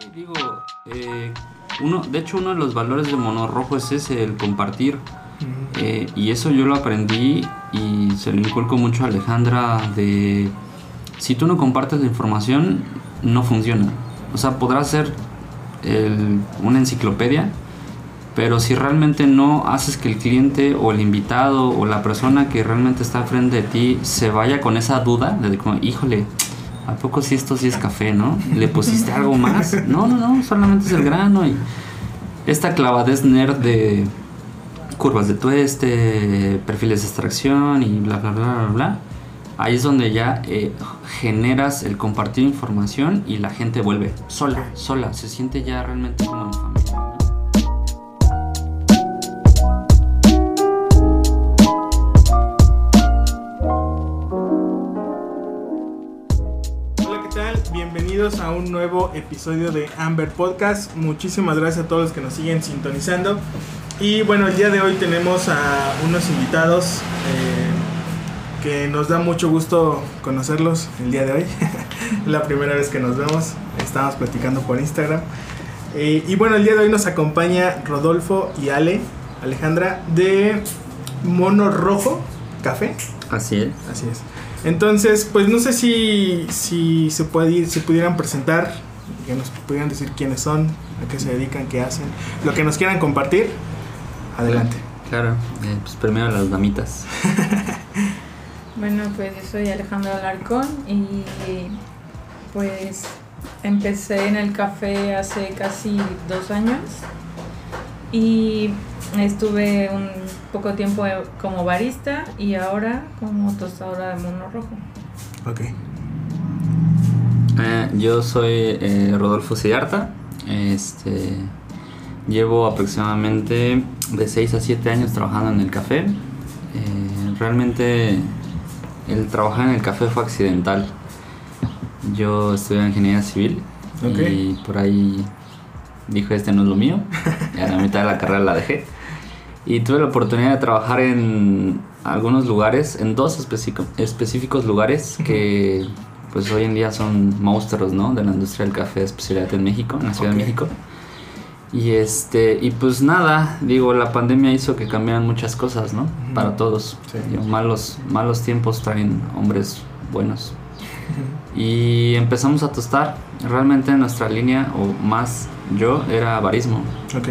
Sí, digo, eh, uno, de hecho uno de los valores de Mono Rojo es ese, el compartir. Eh, y eso yo lo aprendí y se lo inculco mucho a Alejandra de si tú no compartes la información no funciona. O sea, podrás ser el- una enciclopedia, pero si realmente no haces que el cliente o el invitado o la persona que realmente está frente de ti se vaya con esa duda de como, híjole, ¿a poco si esto sí es café, no? ¿Le pusiste algo más? No, no, no, solamente es el grano y esta clavadez nerd de curvas de tueste, perfiles de extracción y bla, bla, bla, bla, bla. Ahí es donde ya eh, generas el compartir información y la gente vuelve sola, sola, se siente ya realmente como en. Nuevo episodio de Amber Podcast. Muchísimas gracias a todos los que nos siguen sintonizando. Y bueno, el día de hoy tenemos a unos invitados eh, que nos da mucho gusto conocerlos el día de hoy. La primera vez que nos vemos, estamos platicando por Instagram. Eh, y bueno, el día de hoy nos acompaña Rodolfo y Ale, Alejandra, de Mono Rojo Café. Así es. Así es. Entonces, pues no sé si, si se puede ir- si pudieran presentar, que nos pudieran decir quiénes son, a qué se dedican, qué hacen, lo que nos quieran compartir. Adelante. Claro, eh, pues primero las damitas. Bueno, pues yo soy Alejandra Alarcón y pues empecé en el café hace casi dos años y estuve un poco tiempo como barista y ahora como tostadora de mono rojo. Ok. Eh, yo soy eh, Rodolfo Siddhartha. Este, llevo aproximadamente de 6 a 7 años trabajando en el café. Eh, realmente el trabajar en el café fue accidental. Yo estudié ingeniería civil y por ahí dijo este no es lo mío. Y a la mitad de la carrera la dejé. Y tuve la oportunidad de trabajar en algunos lugares, en dos específico- específicos lugares que pues hoy en día son monstruos, ¿no? De la industria del café de especialidad en México, en la Ciudad Ok. de México. Y este, y pues nada, digo, la pandemia hizo que cambiaran muchas cosas, ¿no? Para todos. Sí. Digo, malos, malos tiempos traen hombres buenos. Y empezamos a tostar. Realmente nuestra línea, o más yo, era barismo. Ok.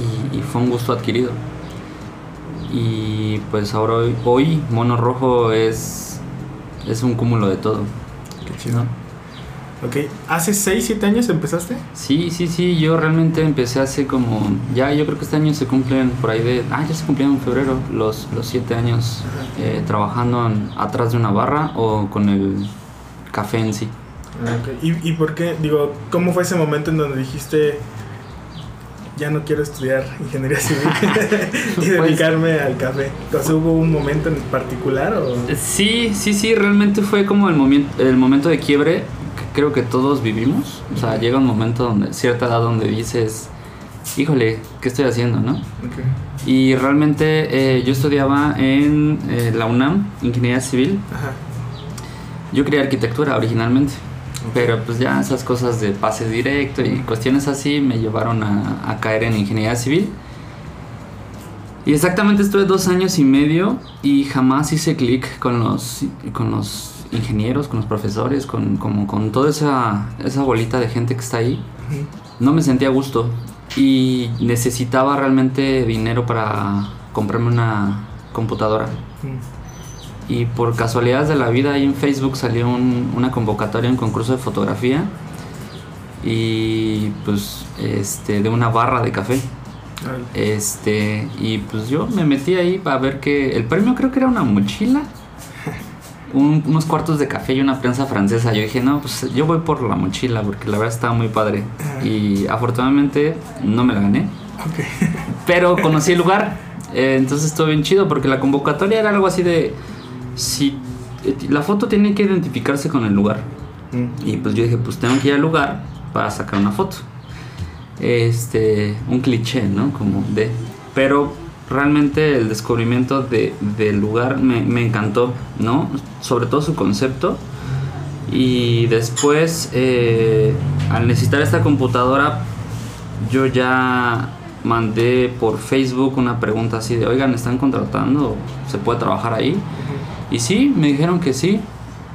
Y, y fue un gusto adquirido. Y pues ahora hoy, hoy Mono Rojo es, es un cúmulo de todo. Qué chido. Ok. ¿Hace 6, 7 años empezaste? Sí, sí, sí, yo realmente empecé hace como, ya yo creo que este año se cumplen por ahí de, ah, ya se cumplieron en febrero los, los siete años eh, trabajando en- atrás de una barra o con el café en sí. Ok. ¿Y, ¿Y por qué? Digo, ¿cómo fue ese momento en donde dijiste ya no quiero estudiar ingeniería civil y Pues- dedicarme al café? Sea, ¿hubo un momento en particular o...? Sí, sí, sí, realmente fue como el, momen- el momento de quiebre que creo que todos vivimos. O sea, llega un momento donde, cierta edad donde dices, híjole, ¿qué estoy haciendo, no? Y realmente eh, yo estudiaba en eh, la UNAM, Ingeniería Civil. Ajá. Yo quería arquitectura originalmente, pero pues ya esas cosas de pase directo y cuestiones así me llevaron a, a caer en ingeniería civil. Y exactamente estuve dos años y medio y jamás hice clic con los, con los ingenieros, con los profesores, con, como, con toda esa, esa bolita de gente que está ahí. No me sentía a gusto y necesitaba realmente dinero para comprarme una computadora. Y por casualidades de la vida ahí en Facebook salió un- una convocatoria, un concurso de fotografía y pues este de una barra de café. Este, y pues yo me metí ahí para ver que el premio creo que era una mochila, un- unos cuartos de café y una prensa francesa. Yo dije, no, pues yo voy por la mochila porque la verdad estaba muy padre. Y afortunadamente no me la gané, pero conocí el lugar. eh, entonces estuvo bien chido porque la convocatoria era algo así de si eh, la foto tiene que identificarse con el lugar. Mm. Y pues yo dije, pues tengo que ir al lugar para sacar una foto. Este, un cliché, ¿no? Como de. Pero realmente el descubrimiento de, del lugar me, me encantó, ¿no? Sobre todo su concepto. Y después, eh, al necesitar esta computadora, yo ya mandé por Facebook una pregunta así de, oigan, ¿están contratando? ¿Se puede trabajar ahí? Y sí, me dijeron que sí.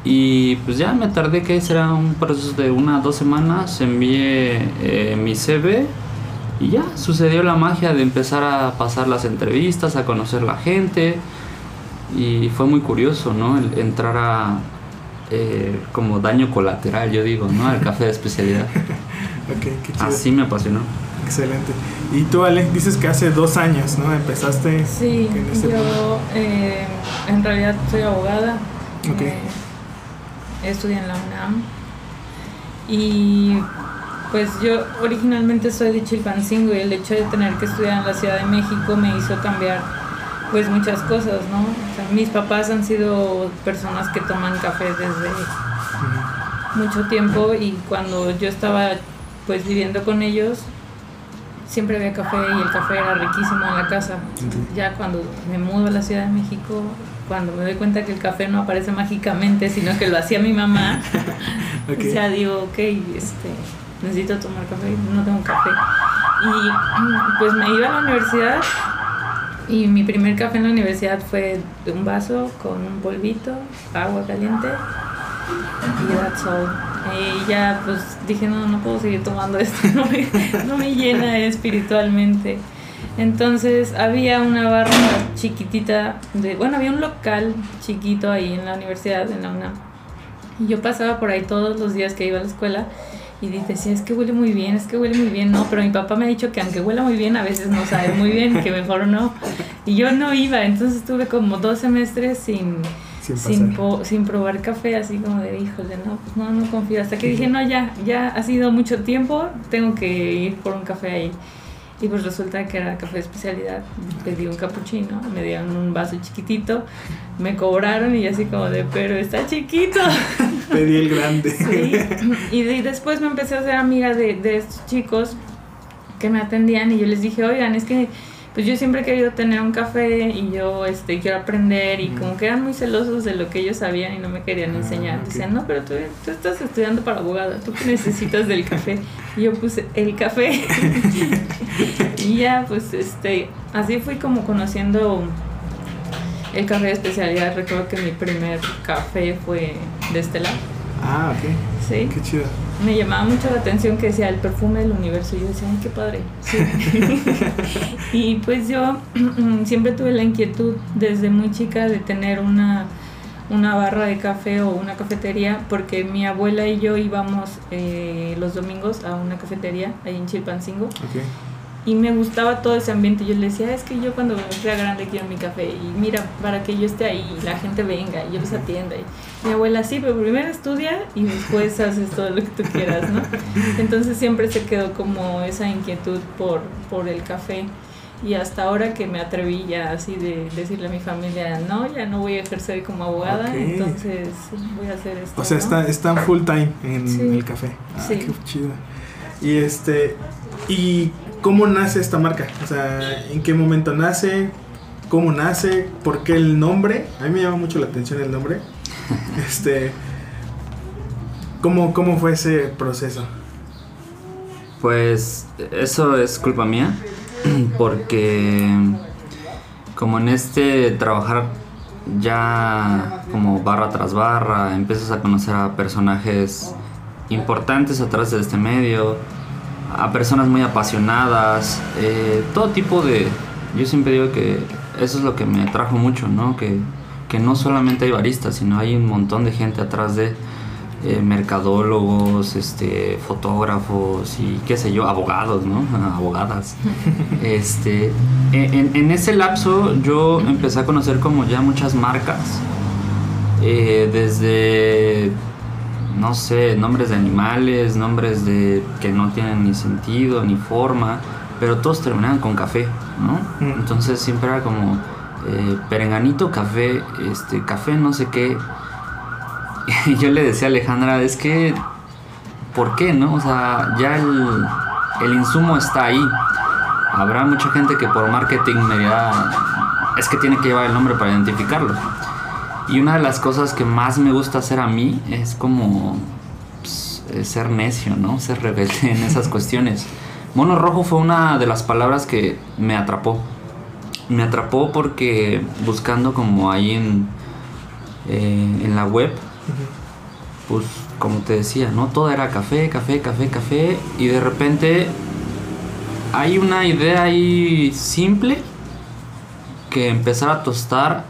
Y pues ya me tardé, que será un proceso de una dos semanas, envié eh, mi CV y ya sucedió la magia de empezar a pasar las entrevistas, a conocer la gente. Y fue muy curioso, ¿no? El entrar a eh, como daño colateral, yo digo, ¿no? Al café de especialidad. Qué chido. Así me apasionó. Excelente. Y tú, Ale, dices que hace dos años, ¿no? Empezaste. Sí, en este yo eh, en realidad soy abogada. Ok. Eh, estudié en la UNAM. Y pues yo originalmente soy de Chilpancingo y el hecho de tener que estudiar en la Ciudad de México me hizo cambiar pues muchas cosas, ¿no? O sea, mis papás han sido personas que toman café desde mucho tiempo y cuando yo estaba pues viviendo con ellos siempre había café y el café era riquísimo en la casa. Ya cuando me mudo a la Ciudad de México, cuando me doy cuenta que el café no aparece mágicamente, sino que lo hacía mi mamá, Ok. o sea, digo, ok, este, necesito tomar café, no tengo café. Y pues me iba a la universidad y mi primer café en la universidad fue de un vaso con un polvito, agua caliente y that's all. Y ya pues dije, no, no puedo seguir tomando esto, no me, no me llena espiritualmente. Entonces había una barra chiquitita, de, bueno, había un local chiquito ahí en la universidad, en la UNAM. Y yo pasaba por ahí todos los días que iba a la escuela y decía, es que huele muy bien, es que huele muy bien. No, pero mi papá me ha dicho que aunque huela muy bien, a veces no sabe muy bien, que mejor no. Y yo no iba, entonces estuve como dos semestres sin, Sin sin, po- sin probar café, así como de, híjole, no, pues no, no confío. Hasta que dije, no, ya, ya ha sido mucho tiempo, tengo que ir por un café ahí. Y pues resulta que era café de especialidad. Pedí un capuchino, me dieron un vaso chiquitito, me cobraron y así como de, pero está chiquito. Pedí el grande. Sí. Y, de- y después me empecé a hacer amiga de, de estos chicos que me atendían y yo les dije, oigan, es que pues yo siempre he querido tener un café y yo este, quiero aprender y Mm. como que eran muy celosos de lo que ellos sabían y no me querían Ah, enseñar. ok. Decían, no, pero tú, tú estás estudiando para abogada, tú qué necesitas del café. Y yo puse el café. y ya, pues este, así fui como conociendo el café de especialidad. Recuerdo que mi primer café fue de Estela. Ah, ok. Sí, Qué chido. Me llamaba mucho la atención que decía el perfume del universo. Y yo decía, ay, qué padre. Sí. y pues yo siempre tuve la inquietud desde muy chica de tener una, una barra de café o una cafetería, porque mi abuela y yo íbamos eh, los domingos a una cafetería ahí en Chilpancingo. Ok. Y me gustaba todo ese ambiente. Yo le decía, es que yo cuando sea grande quiero mi café. Y mira, para que yo esté ahí y la gente venga y yo los atienda. Y mi abuela, sí, pero primero estudia y después haces todo lo que tú quieras, ¿no? Entonces siempre se quedó como esa inquietud por, por el café. Y hasta ahora que me atreví ya así de decirle a mi familia, no, ya no voy a ejercer como abogada, entonces voy a hacer esto. O sea, ¿no? está, están full time en Sí. el café. Ah, Sí. qué chido. Y este. ¿Y cómo nace esta marca? O sea, ¿en qué momento nace? ¿Cómo nace? ¿Por qué el nombre? A mí me llama mucho la atención el nombre. Este. ¿Cómo, cómo fue ese proceso? Pues eso es culpa mía, porque como en este trabajar ya como barra tras barra, empiezas a conocer a personajes importantes atrás de este medio, a personas muy apasionadas, eh, todo tipo de... Yo siempre digo que eso es lo que me atrajo mucho, ¿no? Que, que no solamente hay baristas, sino hay un montón de gente atrás de eh, mercadólogos, este, fotógrafos y qué sé yo, abogados, ¿no? Abogadas. Este, en, en ese lapso yo empecé a conocer como ya muchas marcas, eh, desde, no sé, nombres de animales, nombres de que no tienen ni sentido ni forma, pero todos terminaban con café, ¿no? Mm. Entonces siempre era como eh, perenganito café, este, café no sé qué. Y yo le decía a Alejandra, es que, ¿por qué, no? O sea, ya el, el insumo está ahí. Habrá mucha gente que por marketing me dirá, es que tiene que llevar el nombre para identificarlo. Y una de las cosas que más me gusta hacer a mí es como pues, eh, ser necio, ¿no? Ser rebelde en esas cuestiones. Mono rojo fue una de las palabras que me atrapó. Me atrapó porque buscando como ahí en, eh, en la web, pues como te decía, ¿no? Todo era café, café, café, café. Y de repente hay una idea ahí simple que empezar a tostar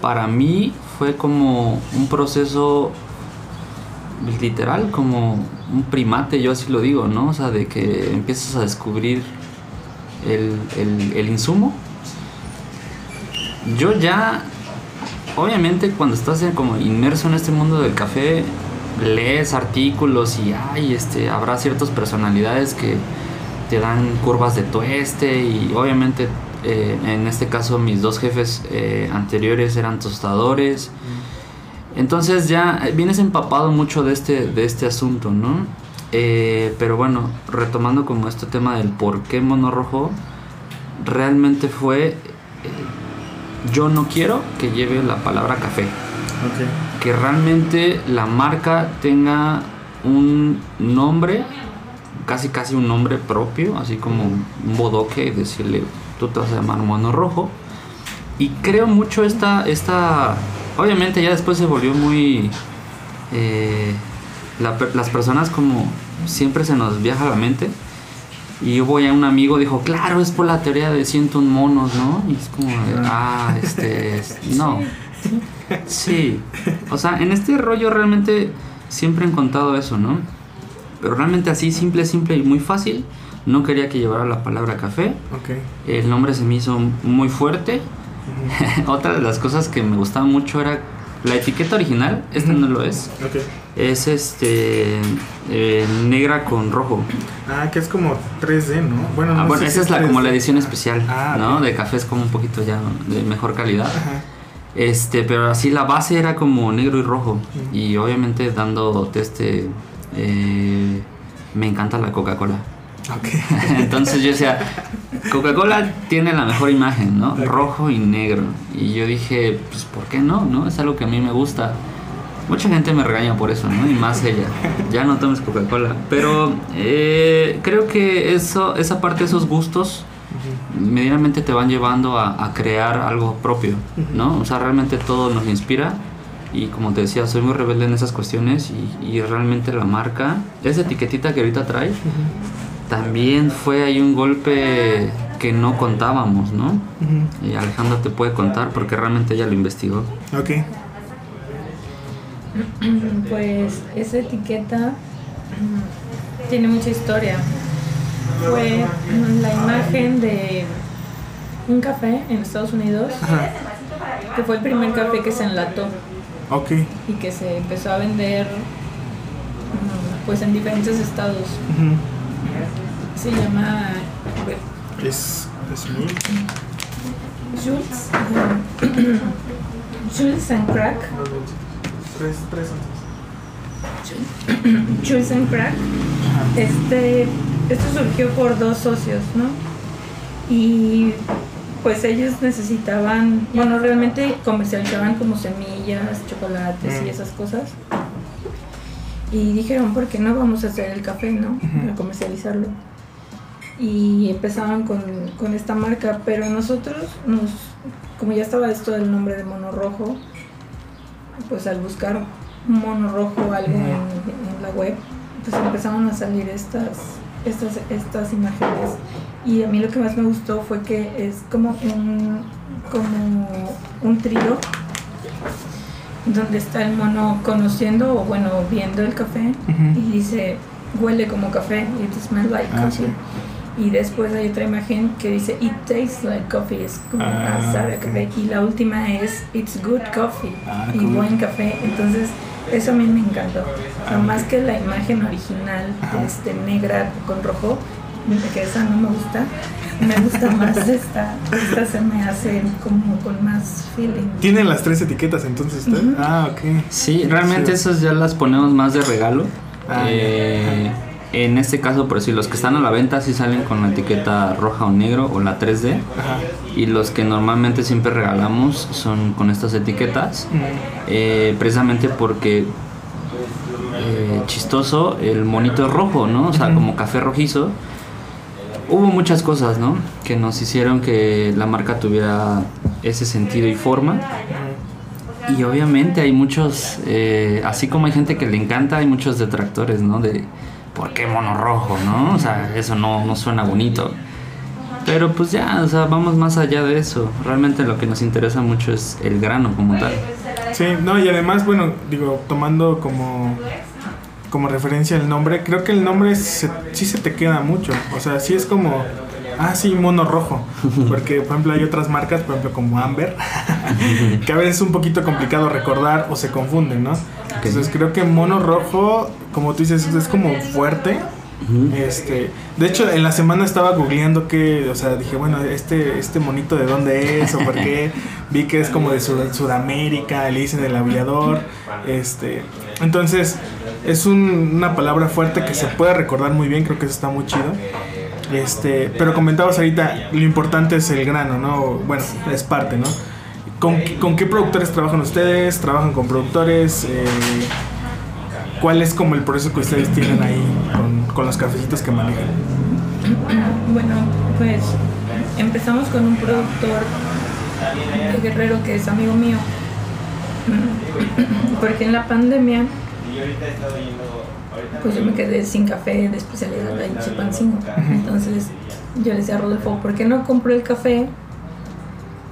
para mí fue como un proceso literal, como un primate, yo así lo digo, ¿no? O sea, de que empiezas a descubrir el, el insumo. Yo ya, obviamente cuando estás como inmerso en este mundo del café, lees artículos y ay, este, habrá ciertas personalidades que te dan curvas de tueste y obviamente eh, en este caso mis dos jefes eh, anteriores eran tostadores. Entonces ya vienes empapado mucho de este, de este asunto, ¿no? Eh, pero bueno, retomando como este tema del por qué mono rojo, realmente fue, yo no quiero que lleve la palabra café. Que realmente la marca tenga un nombre, casi casi un nombre propio, así como un bodoque y decirle, tú te vas a llamar mono rojo. Y creo mucho esta, esta obviamente ya después se volvió muy... Eh, las personas como siempre se nos viaja a la mente. Y hubo ya un amigo dijo, claro, es por la teoría de 101 monos, ¿no? Y es como, ah, este, no. Sí, o sea, en este rollo realmente siempre he contado eso, ¿no? Pero realmente así, simple, simple y muy fácil. No quería que llevara la palabra café. El nombre se me hizo muy fuerte. Otra de las cosas que me gustaba mucho era la etiqueta original. Esta no lo es. Es este eh, negra con rojo. Ah, que es como 3D, ¿no? Bueno, ah, esa es la, como la edición especial, ah, ¿no? De café es como un poquito ya de mejor calidad. Este, pero así la base era como negro y rojo. Y obviamente dando este eh, me encanta la Coca-Cola. Entonces yo decía, Coca-Cola tiene la mejor imagen, ¿no? Rojo y negro. Y yo dije, pues ¿por qué no? ¿No? Es algo que a mí me gusta. Mucha gente me regaña por eso, ¿no? Y más ella. Ya no tomes Coca-Cola. Pero eh, creo que eso, esa parte, esos gustos, medianamente te van llevando a, crear algo propio, ¿no? O sea, realmente todo nos inspira y como te decía, soy muy rebelde en esas cuestiones y, realmente la marca, esa etiquetita que ahorita trae, también fue ahí un golpe que no contábamos, ¿no? Y Alejandra te puede contar porque realmente ella lo investigó. Ok. Pues esa etiqueta tiene mucha historia fue la imagen de un café en Estados Unidos, que fue el primer café que se enlató. Y que se empezó a vender pues en diferentes estados. Se llama... Es, es Jules. Jules and Crack. Jules and Crack. Este esto surgió por dos socios, ¿no? Y pues ellos necesitaban, bueno, realmente comercializaban como semillas, chocolates y mm. esas cosas. Y dijeron, ¿por qué no vamos a hacer el café, no? A comercializarlo. Y empezaban con, esta marca, pero nosotros, nos, como ya estaba esto del nombre de mono rojo, pues al buscar mono rojo algo en, en la web, pues empezaron a salir estas estas, estas imágenes. Y a mí lo que más me gustó fue que es como un, como un trío donde está el mono conociendo o bueno viendo el café y dice huele como café it smells like ah, coffee. y después hay otra imagen que dice it tastes like coffee es como ah, café. Y la última es it's good coffee ah, y buen café. Entonces eso a mí me encantó. Ah, más que la imagen original, este, negra con rojo, que esa no me gusta. Me gusta más esta. Esta se me hace como con más feeling. ¿Tienen las tres etiquetas entonces? Ah, ok. Sí, realmente esas ya las ponemos más de regalo. Ah, eh, en este caso, por decir, los que están a la venta sí salen con la etiqueta roja o negro o la 3D. Y los que normalmente siempre regalamos son con estas etiquetas. Eh, precisamente porque eh, chistoso, el monito es rojo, ¿no? O sea, como café rojizo. Hubo muchas cosas, ¿no? Que nos hicieron que la marca tuviera ese sentido y forma. Y obviamente hay muchos, eh, así como hay gente que le encanta, hay muchos detractores, ¿no? De ¿por qué mono rojo, no? O sea, eso no, no suena bonito. Pero pues ya, o sea, vamos más allá de eso. Realmente lo que nos interesa mucho es el grano como tal. Sí, no, y además, bueno, digo, tomando como, como referencia el nombre, creo que el nombre sí se te queda mucho. O sea, sí es como Ah, sí, mono rojo. Porque, por ejemplo, hay otras marcas, por ejemplo, como Amber, que a veces es un poquito complicado recordar o se confunden, ¿no? Entonces creo que mono rojo, como tú dices, es como fuerte. Este, de hecho, en la semana estaba googleando que, o sea, dije, bueno, este, este monito de dónde es o por qué. Vi que es como de Sudamérica, le dicen el aviador. Este, entonces, es una palabra fuerte que se puede recordar muy bien, creo que eso está muy chido. Este, pero comentabas ahorita, lo importante es el grano, ¿no? Bueno, es parte, ¿no? ¿Con, qué productores trabajan ustedes? ¿Trabajan con productores? Eh, ¿Cuál es como el proceso que ustedes tienen ahí con, los cafecitos que manejan? Bueno, pues empezamos con un productor de Guerrero que es amigo mío. Porque en la pandemia pues yo me quedé sin café de especialidad ahí en Chipancingo. Entonces yo le decía a Rodolfo, ¿por qué no compro el café?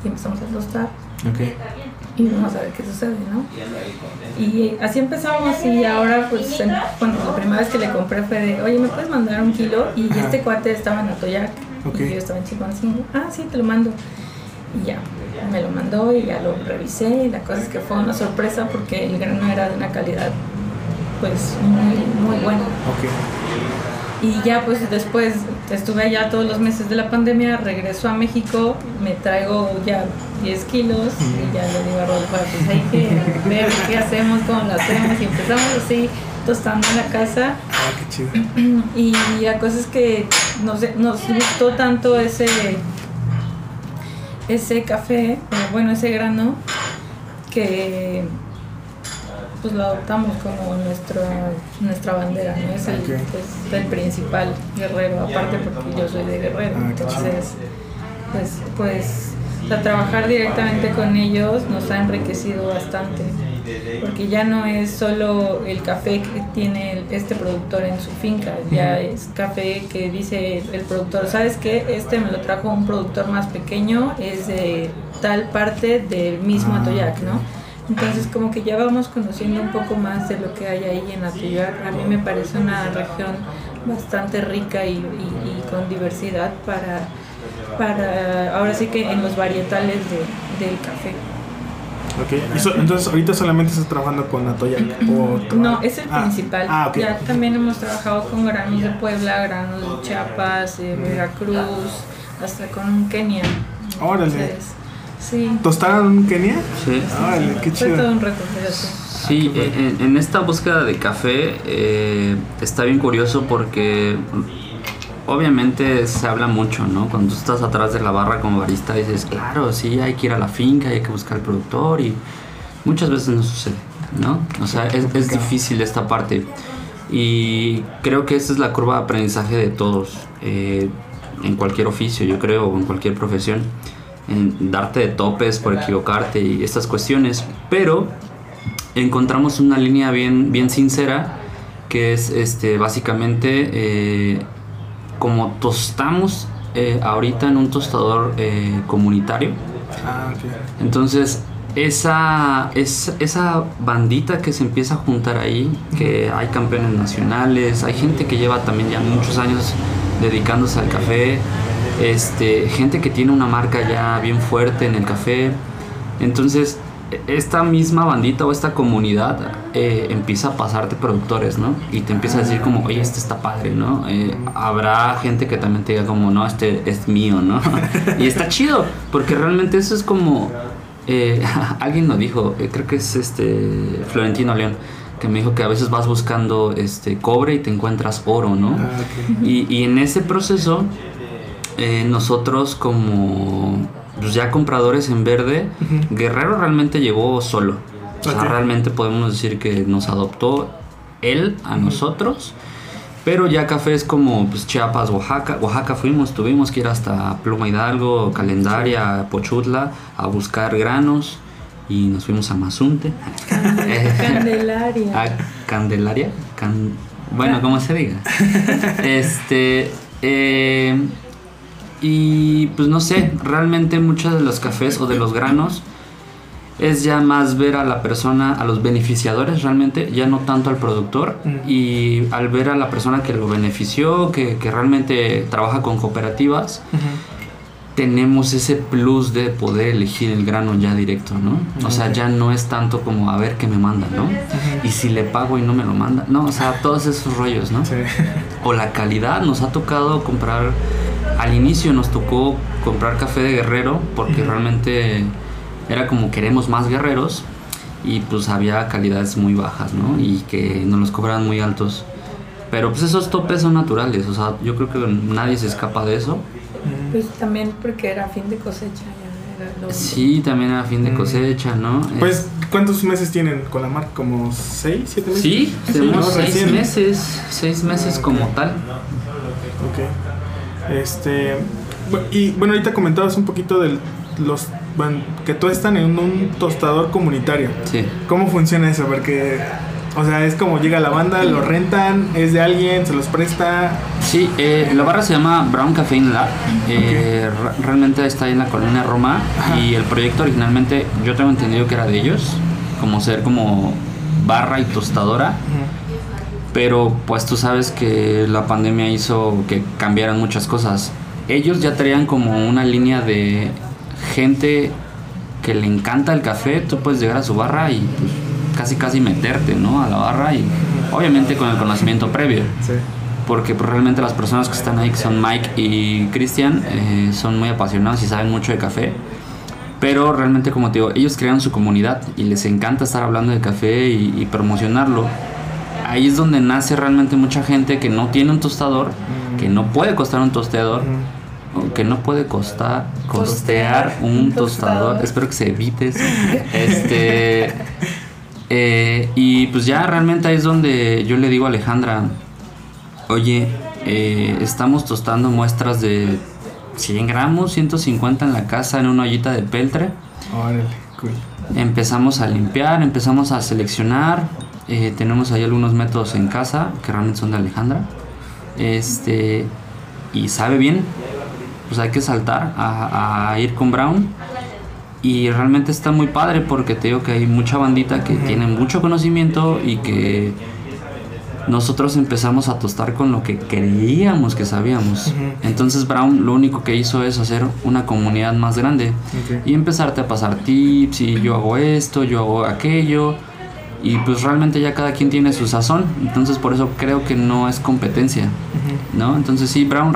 Y empezamos a tostar. Okay. Y vamos a ver qué sucede, ¿no? Y así empezamos y ahora pues bueno, la primera vez que le compré fue de, oye, ¿me puedes mandar un kilo? Y este cuate estaba en Atoyac y yo estaba en Chipancingo. Ah, sí, te lo mando. Y ya, me lo mandó y ya lo revisé y la cosa es que fue una sorpresa porque el grano era de una calidad pues muy, muy bueno. Y ya pues después estuve allá todos los meses de la pandemia, regreso a México, me traigo ya 10 kilos y ya le digo a Rodolfo, pues hay que ver qué hacemos, cómo lo hacemos y empezamos así tostando en la casa. Ah, qué chido. Y la cosa es que nos, nos gustó tanto ese, ese café, bueno, ese grano, que pues lo adoptamos como nuestra, nuestra bandera, ¿no? Es el, principal guerrero, aparte porque yo soy de guerrero, ah, entonces pues, pues trabajar directamente con ellos nos ha enriquecido bastante, porque ya no es solo el café que tiene este productor en su finca, ya es café que dice el productor, ¿sabes qué? Este me lo trajo un productor más pequeño, es de tal parte del mismo ah, Atoyac, ¿no? Entonces como que ya vamos conociendo un poco más de lo que hay ahí en Atoyac. A mí me parece una región bastante rica y, con diversidad para, para, ahora sí que en los varietales del café. Ok, entonces ahorita solamente estás trabajando con Atoyac No, es el ah, principal. Ah, ya también hemos trabajado con granos de Puebla, granos de Chiapas, de Veracruz, hasta con Kenia. Órale. Sí. ¿Tostaron en Kenia? Sí. qué chido. Fue todo un reto, Sí, en, esta búsqueda de café eh, está bien curioso porque obviamente se habla mucho, ¿no? Cuando tú estás atrás de la barra como barista dices, claro, sí, hay que ir a la finca, hay que buscar el productor y muchas veces no sucede, ¿no? O sea, es, es difícil esta parte y creo que esta es la curva de aprendizaje de todos, eh, en cualquier oficio, yo creo, o en cualquier profesión en darte de topes por equivocarte y estas cuestiones, pero encontramos una línea bien, bien sincera que es este, básicamente eh, como tostamos eh, ahorita en un tostador eh, comunitario. Ah, Entonces, esa, esa, esa bandita que se empieza a juntar ahí, que hay campeones nacionales, hay gente que lleva también ya muchos años dedicándose al café, este, gente que tiene una marca ya bien fuerte en el café. Entonces, esta misma bandita o esta comunidad eh, empieza a pasarte productores, ¿no? Y te empieza a decir como, oye, este está padre, ¿no? Eh, habrá gente que también te diga como, no, este es mío, ¿no? y está chido, porque realmente eso es como, eh, alguien lo dijo, creo que es este Florentino León, que me dijo que a veces vas buscando este cobre y te encuentras oro, ¿no? Ah. Y, y en ese proceso, eh, nosotros como pues, ya compradores en verde. Guerrero realmente llegó solo. O sea, realmente podemos decir que nos adoptó él a nosotros. Pero ya cafés como pues, Chiapas, Oaxaca. Oaxaca fuimos, tuvimos que ir hasta Pluma Hidalgo, Calendaria, Pochutla a buscar granos. Y nos fuimos a Mazunte. Candelaria. a Candelaria. Can- bueno, como se diga. Este. eh, y pues no sé, realmente muchos de los cafés o de los granos es ya más ver a la persona, a los beneficiadores realmente, ya no tanto al productor. Mm. Y al ver a la persona que lo benefició, que, que realmente trabaja con cooperativas, Ujú. Tenemos ese plus de poder elegir el grano ya directo, ¿no? O sea, ya no es tanto como a ver qué me manda, ¿no? Y si le pago y no me lo manda, no, o sea, todos esos rollos, ¿no? Sí. O la calidad, nos ha tocado comprar, al inicio nos tocó comprar café de guerrero porque realmente era como queremos más guerreros y pues había calidades muy bajas, ¿no? Y que nos los cobraban muy altos. Pero pues esos topes son naturales, o sea, yo creo que nadie se escapa de eso. Pues también porque era fin de cosecha ya. Era lo Sí, también a fin de Mm. cosecha, ¿no? Pues, ¿cuántos meses tienen con la marca? ¿Como seis, siete meses? Sí, tenemos ¿no? seis Recién. meses, seis meses Ah, como ok. tal. Ok. Este. Y bueno, ahorita comentabas un poquito de los. Bueno, que tú están en un tostador comunitario. Sí. ¿Cómo funciona eso? Porque. O sea, es como llega la banda, lo rentan, es de alguien, se los presta. Sí, eh, la barra se llama Brown Caffeine Lab. Eh, realmente está ahí en la colonia Roma. Ajá. Y el proyecto originalmente, yo tengo entendido que era de ellos. Como ser como barra y tostadora. Pero pues tú sabes que la pandemia hizo que cambiaran muchas cosas. Ellos ya traían como una línea de gente que le encanta el café. Tú puedes llegar a su barra y pues, casi casi meterte, ¿no? A la barra y obviamente con el conocimiento previo. Sí. Porque pues, realmente las personas que están ahí, que son Mike y Cristian, eh, son muy apasionados y saben mucho de café. Pero realmente, como te digo, ellos crean su comunidad y les encanta estar hablando de café y, y promocionarlo. Ahí es donde nace realmente mucha gente que no tiene un tostador, que no puede costar un tosteador, o que no puede costar, costear un un tostador. tostador. Espero que se evite eso. Este. eh, y pues ya realmente ahí es donde yo le digo a Alejandra, oye, eh, estamos tostando muestras de 100 gramos, 150 en la casa en una ollita de peltre. Órale, cool. Empezamos a limpiar, empezamos a seleccionar. eh, tenemos ahí algunos métodos en casa que realmente son de Alejandra. Este, y sabe bien, pues hay que saltar a, a ir con Brown. Y realmente está muy padre porque te digo que hay mucha bandita que tiene mucho conocimiento y que nosotros empezamos a tostar con lo que creíamos que sabíamos. Entonces Brown lo único que hizo es hacer una comunidad más grande y empezarte a pasar tips y yo hago esto, yo hago aquello y pues realmente ya cada quien tiene su sazón, entonces por eso creo que no es competencia. ¿no? Entonces sí, Brown,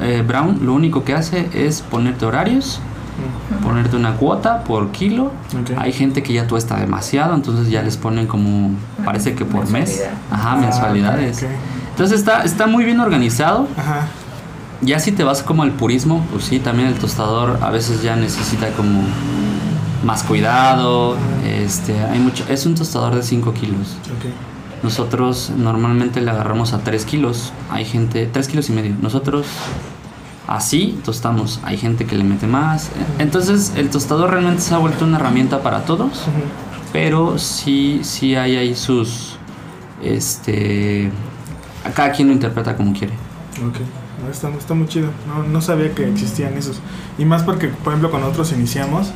eh, Brown lo único que hace es ponerte horarios, ponerte una cuota por kilo. Ok. Hay gente que ya tuesta demasiado, entonces ya les ponen como, parece que por mes, Mensualidad. ajá, Ah, mensualidades. ok. Entonces está, está muy bien organizado. Ajá. Ya si te vas como al purismo, pues sí, también el tostador a veces ya necesita como más cuidado. Este, hay mucho, es un tostador de 5 kilos. Ok. Nosotros normalmente le agarramos a 3 kilos. Hay gente, 3 kilos y medio. Nosotros así tostamos. Hay gente que le mete más. Entonces el tostador realmente se ha vuelto una herramienta para todos. Pero sí, sí hay ahí sus... Este... Cada quien lo interpreta como quiere. Ok, está muy chido. No, no sabía que existían esos. Y más porque, por ejemplo, cuando nosotros iniciamos,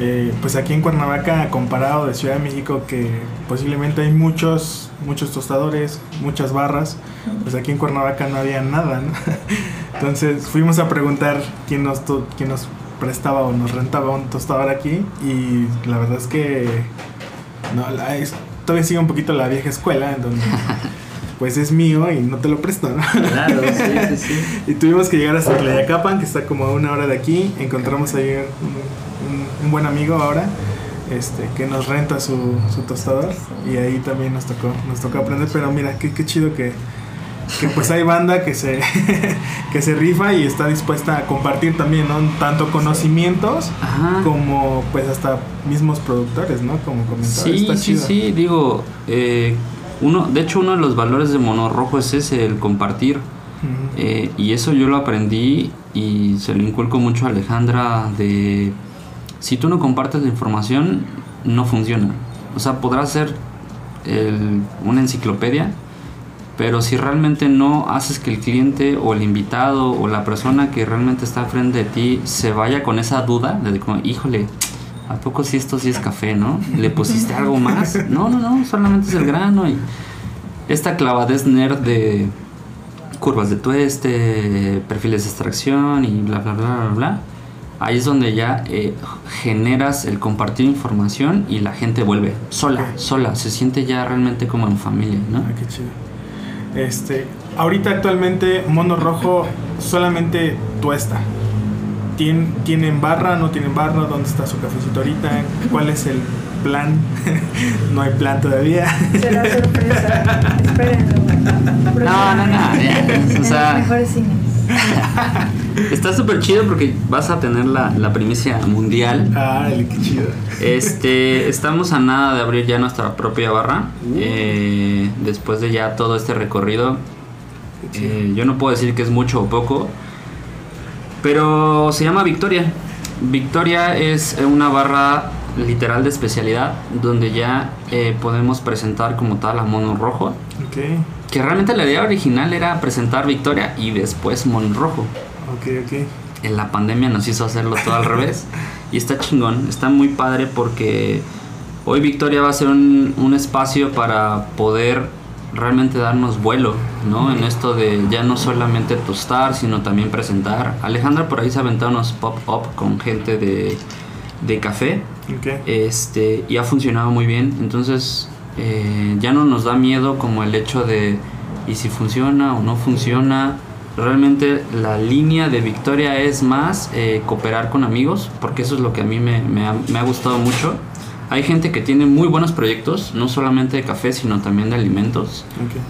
eh, pues aquí en Cuernavaca, comparado de Ciudad de México, que posiblemente hay muchos, muchos tostadores, muchas barras, pues aquí en Cuernavaca no había nada, ¿no? Entonces fuimos a preguntar quién nos, quién nos prestaba o nos rentaba un tostador aquí y la verdad es que no, la- es- todavía sigue un poquito la vieja escuela en donde pues es mío y no te lo presto, ¿no? Claro, sí, sí, sí. Y tuvimos que llegar hasta Tlayacapan, que está como a una hora de aquí. Encontramos ahí un, un- buen amigo ahora. este, que nos renta su, su tostador y ahí también nos tocó, nos tocó aprender, pero mira, qué, qué chido que, que pues hay banda que se, que se rifa y está dispuesta a compartir también, ¿no? Tanto conocimientos Ajá. como pues hasta mismos productores, ¿no? Como comentaba. Sí, está sí, chido. sí, digo, eh, uno, de hecho uno de los valores de Mono Rojo es ese, el compartir. Eh, y eso yo lo aprendí y se lo inculco mucho a Alejandra de si tú no compartes la información no funciona. O sea, podrás ser una enciclopedia, pero si realmente no haces que el cliente o el invitado o la persona que realmente está frente de ti se vaya con esa duda de como, híjole, ¿a poco si esto sí es café, no? ¿Le pusiste algo más? No, no, no, solamente es el grano y esta clavadez nerd de curvas de tueste, perfiles de extracción y bla, bla, bla, bla, bla. Ahí es donde ya eh, generas el compartir información y la gente vuelve sola, sola, se siente ya realmente como en familia, ¿no? Ah, qué chido. Este, ahorita actualmente Mono Rojo solamente tuesta. ¿Tien- ¿Tienen barra? ¿No tienen barra? ¿Dónde está su cafecito ahorita? ¿Cuál es el plan? no hay plan todavía. Será sorpresa. Espérenlo. No, no, no, En o sea- los mejores cines. Está súper chido porque vas a tener la, la primicia mundial. Ay, qué chido. Este, estamos a nada de abrir ya nuestra propia barra. Eh, después de ya todo este recorrido. Eh, yo no puedo decir que es mucho o poco, pero se llama Victoria. Victoria es una barra literal de especialidad donde ya eh, podemos presentar como tal a Mono Rojo. Que realmente la idea original era presentar Victoria y después Mono Rojo. En la pandemia nos hizo hacerlo todo al revés. Y está chingón, está muy padre porque hoy Victoria va a ser un, un espacio para poder realmente darnos vuelo, ¿no? En esto de ya no solamente tostar, sino también presentar. Alejandra por ahí se ha aventado unos pop-up con gente de, de café Este y ha funcionado muy bien. Entonces eh, ya no nos da miedo como el hecho de y si funciona o no funciona realmente la línea de victoria es más eh, cooperar con amigos porque eso es lo que a mí me, me ha, me ha gustado mucho. Hay gente que tiene muy buenos proyectos no solamente de café sino también de alimentos. Ok.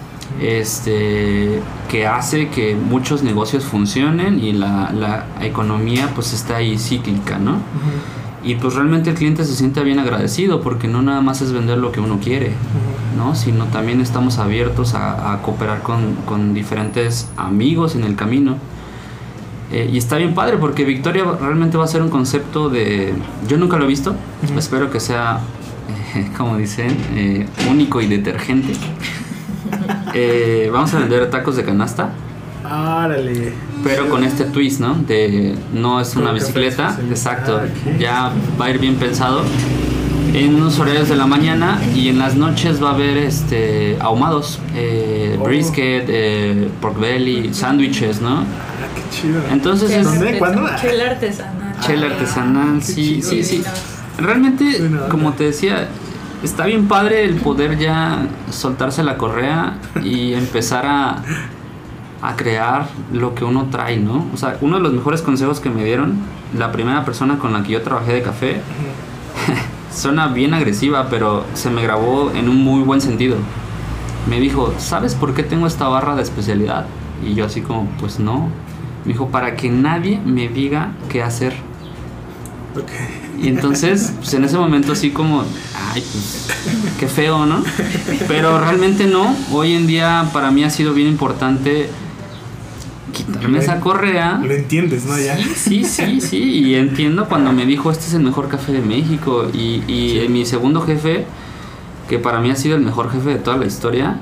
este que hace que muchos negocios funcionen y la, la economía pues está ahí cíclica no y pues realmente el cliente se siente bien agradecido porque no nada más es vender lo que uno quiere. ¿no? Sino también estamos abiertos a, a cooperar con, con diferentes amigos en el camino. Eh, y está bien padre porque Victoria realmente va a ser un concepto de... Yo nunca lo he visto, espero que sea, eh, como dicen, eh, único y detergente. Vamos a vender tacos de canasta. Árale. Pero con este twist, ¿no? De no es una bicicleta, exacto. Ah. Ya va a ir bien pensado. En unos horarios de la mañana y en las noches va a haber este ahumados, eh, Oh. brisket, eh, pork belly, sándwiches, ¿no? Ah, qué chido. Entonces es ¿Cuándo? Chela artesanal. chela artesanal, qué sí, sí, sí. Realmente, como te decía, está bien padre el poder ya soltarse la correa y empezar a, a crear lo que uno trae, ¿no? O sea, uno de los mejores consejos que me dieron, la primera persona con la que yo trabajé de café, suena bien agresiva, pero se me grabó en un muy buen sentido. Me dijo, ¿sabes por qué tengo esta barra de especialidad? Y yo así como, pues no. Me dijo, para que nadie me diga qué hacer. Ok. Y entonces, pues en ese momento así como, ay, pues qué feo, ¿no? Pero realmente no. Hoy en día para mí ha sido bien importante quitarme esa correa. Lo entiendes, ¿no? Ya. Sí, sí, sí. Y entiendo cuando me dijo, este es el mejor café de México. Y, y mi segundo jefe, que para mí ha sido el mejor jefe de toda la historia,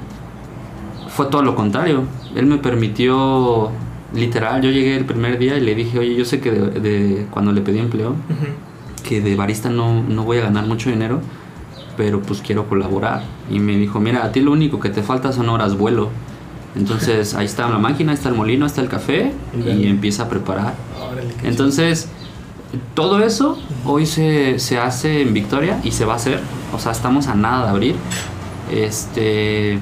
fue todo lo contrario. Él me permitió, literal, yo llegué el primer día y le dije, oye, yo sé que de, de- cuando le pedí empleo, que de barista no, no voy a ganar mucho dinero, pero pues quiero colaborar. Y me dijo, mira, a ti lo único que te falta son horas vuelo. Entonces ahí está la máquina, ahí está el molino, ahí está el café Y empieza a preparar. Entonces, todo eso hoy se, se hace en Victoria y se va a hacer. O sea, estamos a nada de abrir. Este.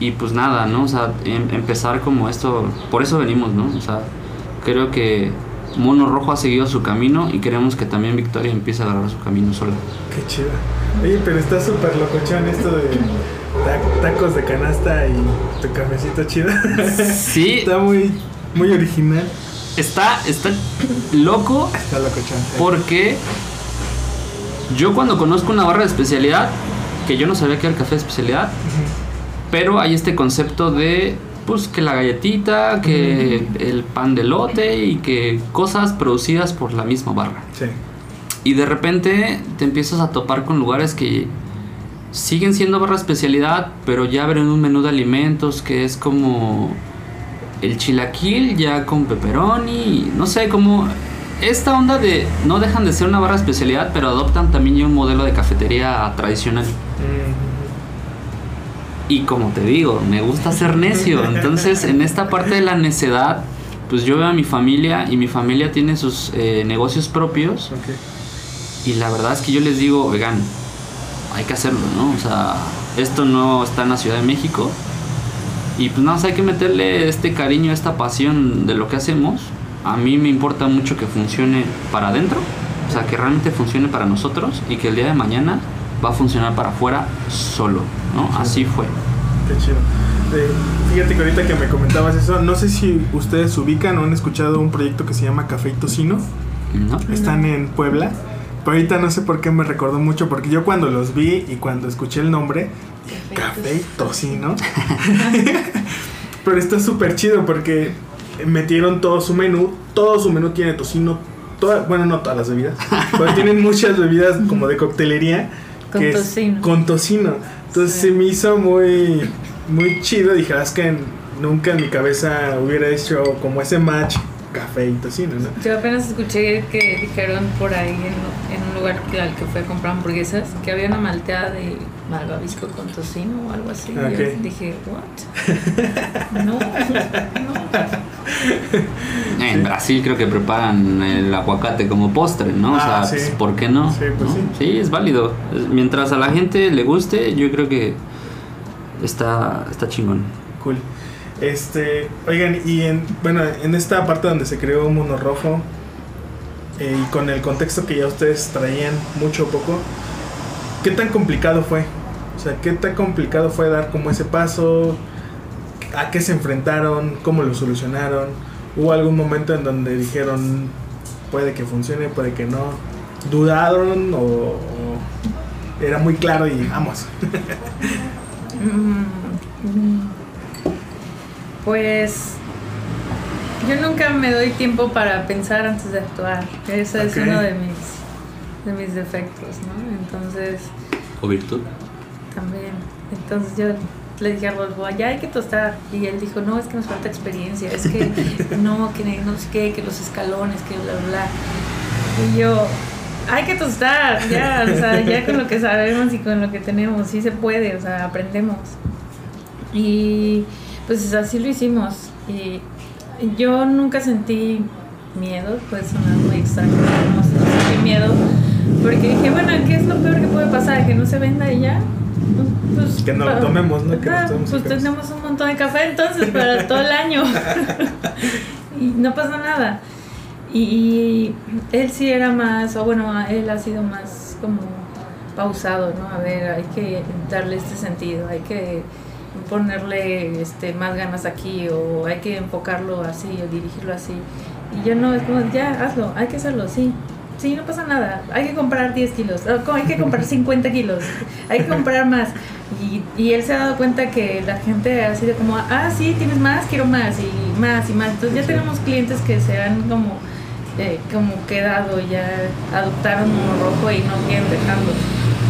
Y pues nada, ¿no? O sea, em- empezar como esto. Por eso venimos, ¿no? O sea, creo que Mono Rojo ha seguido su camino y queremos que también Victoria empiece a agarrar su camino sola. Qué chido. Oye, pero está súper locochón esto de tacos de canasta y tu cafecito chido. Sí. está muy, muy original. Está, está loco. Está locochón. Porque yo cuando conozco una barra de especialidad, que yo no sabía que era el café de especialidad, pero hay este concepto de pues que la galletita, que el pan de lote y que cosas producidas por la misma barra. Sí. Y de repente te empiezas a topar con lugares que siguen siendo barra especialidad, pero ya abren un menú de alimentos que es como el chilaquil ya con pepperoni, no sé, como esta onda de no dejan de ser una barra especialidad, pero adoptan también ya un modelo de cafetería tradicional. Y como te digo, me gusta ser necio. Entonces, en esta parte de la necedad, pues yo veo a mi familia y mi familia tiene sus eh, negocios propios. Y la verdad es que yo les digo, oigan, hay que hacerlo, ¿no? O sea, esto no está en la Ciudad de México. Y pues nada, hay que meterle este cariño, esta pasión de lo que hacemos. A mí me importa mucho que funcione para adentro, o sea, que realmente funcione para nosotros y que el día de mañana va a funcionar para afuera solo, ¿no? Así fue. Qué chido. Eh, fíjate que ahorita que me comentabas eso, no sé si ustedes ubican o han escuchado un proyecto que se llama Café y Tocino. ¿No? Están en Puebla. Pero ahorita no sé por qué me recordó mucho, porque yo cuando los vi y cuando escuché el nombre, Café y Tocino. pero está súper chido porque metieron todo su menú. Todo su menú tiene tocino. Toda, bueno, no todas las bebidas, pero tienen muchas bebidas como de coctelería. Con que es tocino. con tocino. Entonces se me hizo muy, muy chido. Dije, "Ah, es que nunca en mi cabeza hubiera hecho como ese match café y tocino, ¿no? Yo apenas escuché que dijeron por ahí en, en un lugar que, al que fui a comprar hamburguesas que había una malteada de malvavisco con tocino o algo así. Y yo Ok. dije, ¿what? No, no. En Brasil creo que preparan el aguacate como postre, ¿no? O Ah, sea, sí. ¿por qué no? Sí, pues ¿No? sí. es válido. Mientras a la gente le guste, yo creo que está, está chingón. Cool. Este, oigan, y en, bueno, en esta parte donde se creó Mono Rojo, eh, y con el contexto que ya ustedes traían, mucho o poco, ¿qué tan complicado fue? O sea, ¿qué tan complicado fue dar como ese paso? ¿A qué se enfrentaron? ¿Cómo lo solucionaron? ¿Hubo algún momento en donde dijeron, puede que funcione, puede que no? ¿Dudaron o, o era muy claro y vamos? Pues yo nunca me doy tiempo para pensar antes de actuar. Ese Ok. es uno de mis, de mis defectos, ¿no? Entonces, ¿O virtud? también. Entonces yo le dije a Rodolfo, ya hay que tostar. Y él dijo, no, es que nos falta experiencia. Es que no, que no sé qué, que los escalones, que bla, bla, bla. Y yo, hay que tostar, ya, o sea, ya con lo que sabemos y con lo que tenemos, sí se puede, o sea, aprendemos. Y pues así lo hicimos. Y yo nunca sentí miedo, puede sonar muy extraño, no, sentí miedo. Porque dije, bueno, ¿qué es lo peor que puede pasar? ¿Que no se venda y ya? Pues, Que no lo tomemos, ¿no? Que nos Ah, el pues tenemos un montón de café entonces para todo el año. y no pasa nada. Y, y él sí era más, o bueno, él ha sido más como pausado, ¿no? A ver, hay que darle este sentido, hay que ponerle este, más ganas aquí, o hay que enfocarlo así, o dirigirlo así. Y yo no, es como, ya, hazlo, hay que hacerlo, sí. Sí, no pasa nada. Hay que comprar 10 kilos. Hay que comprar 50 kilos. Hay que comprar más. Y, y él se ha dado cuenta que la gente ha sido como, ah, sí, tienes más, quiero más y más y más. Entonces ya tenemos clientes que se han como, eh, como quedado, ya adoptaron uno rojo y no quieren dejarlo.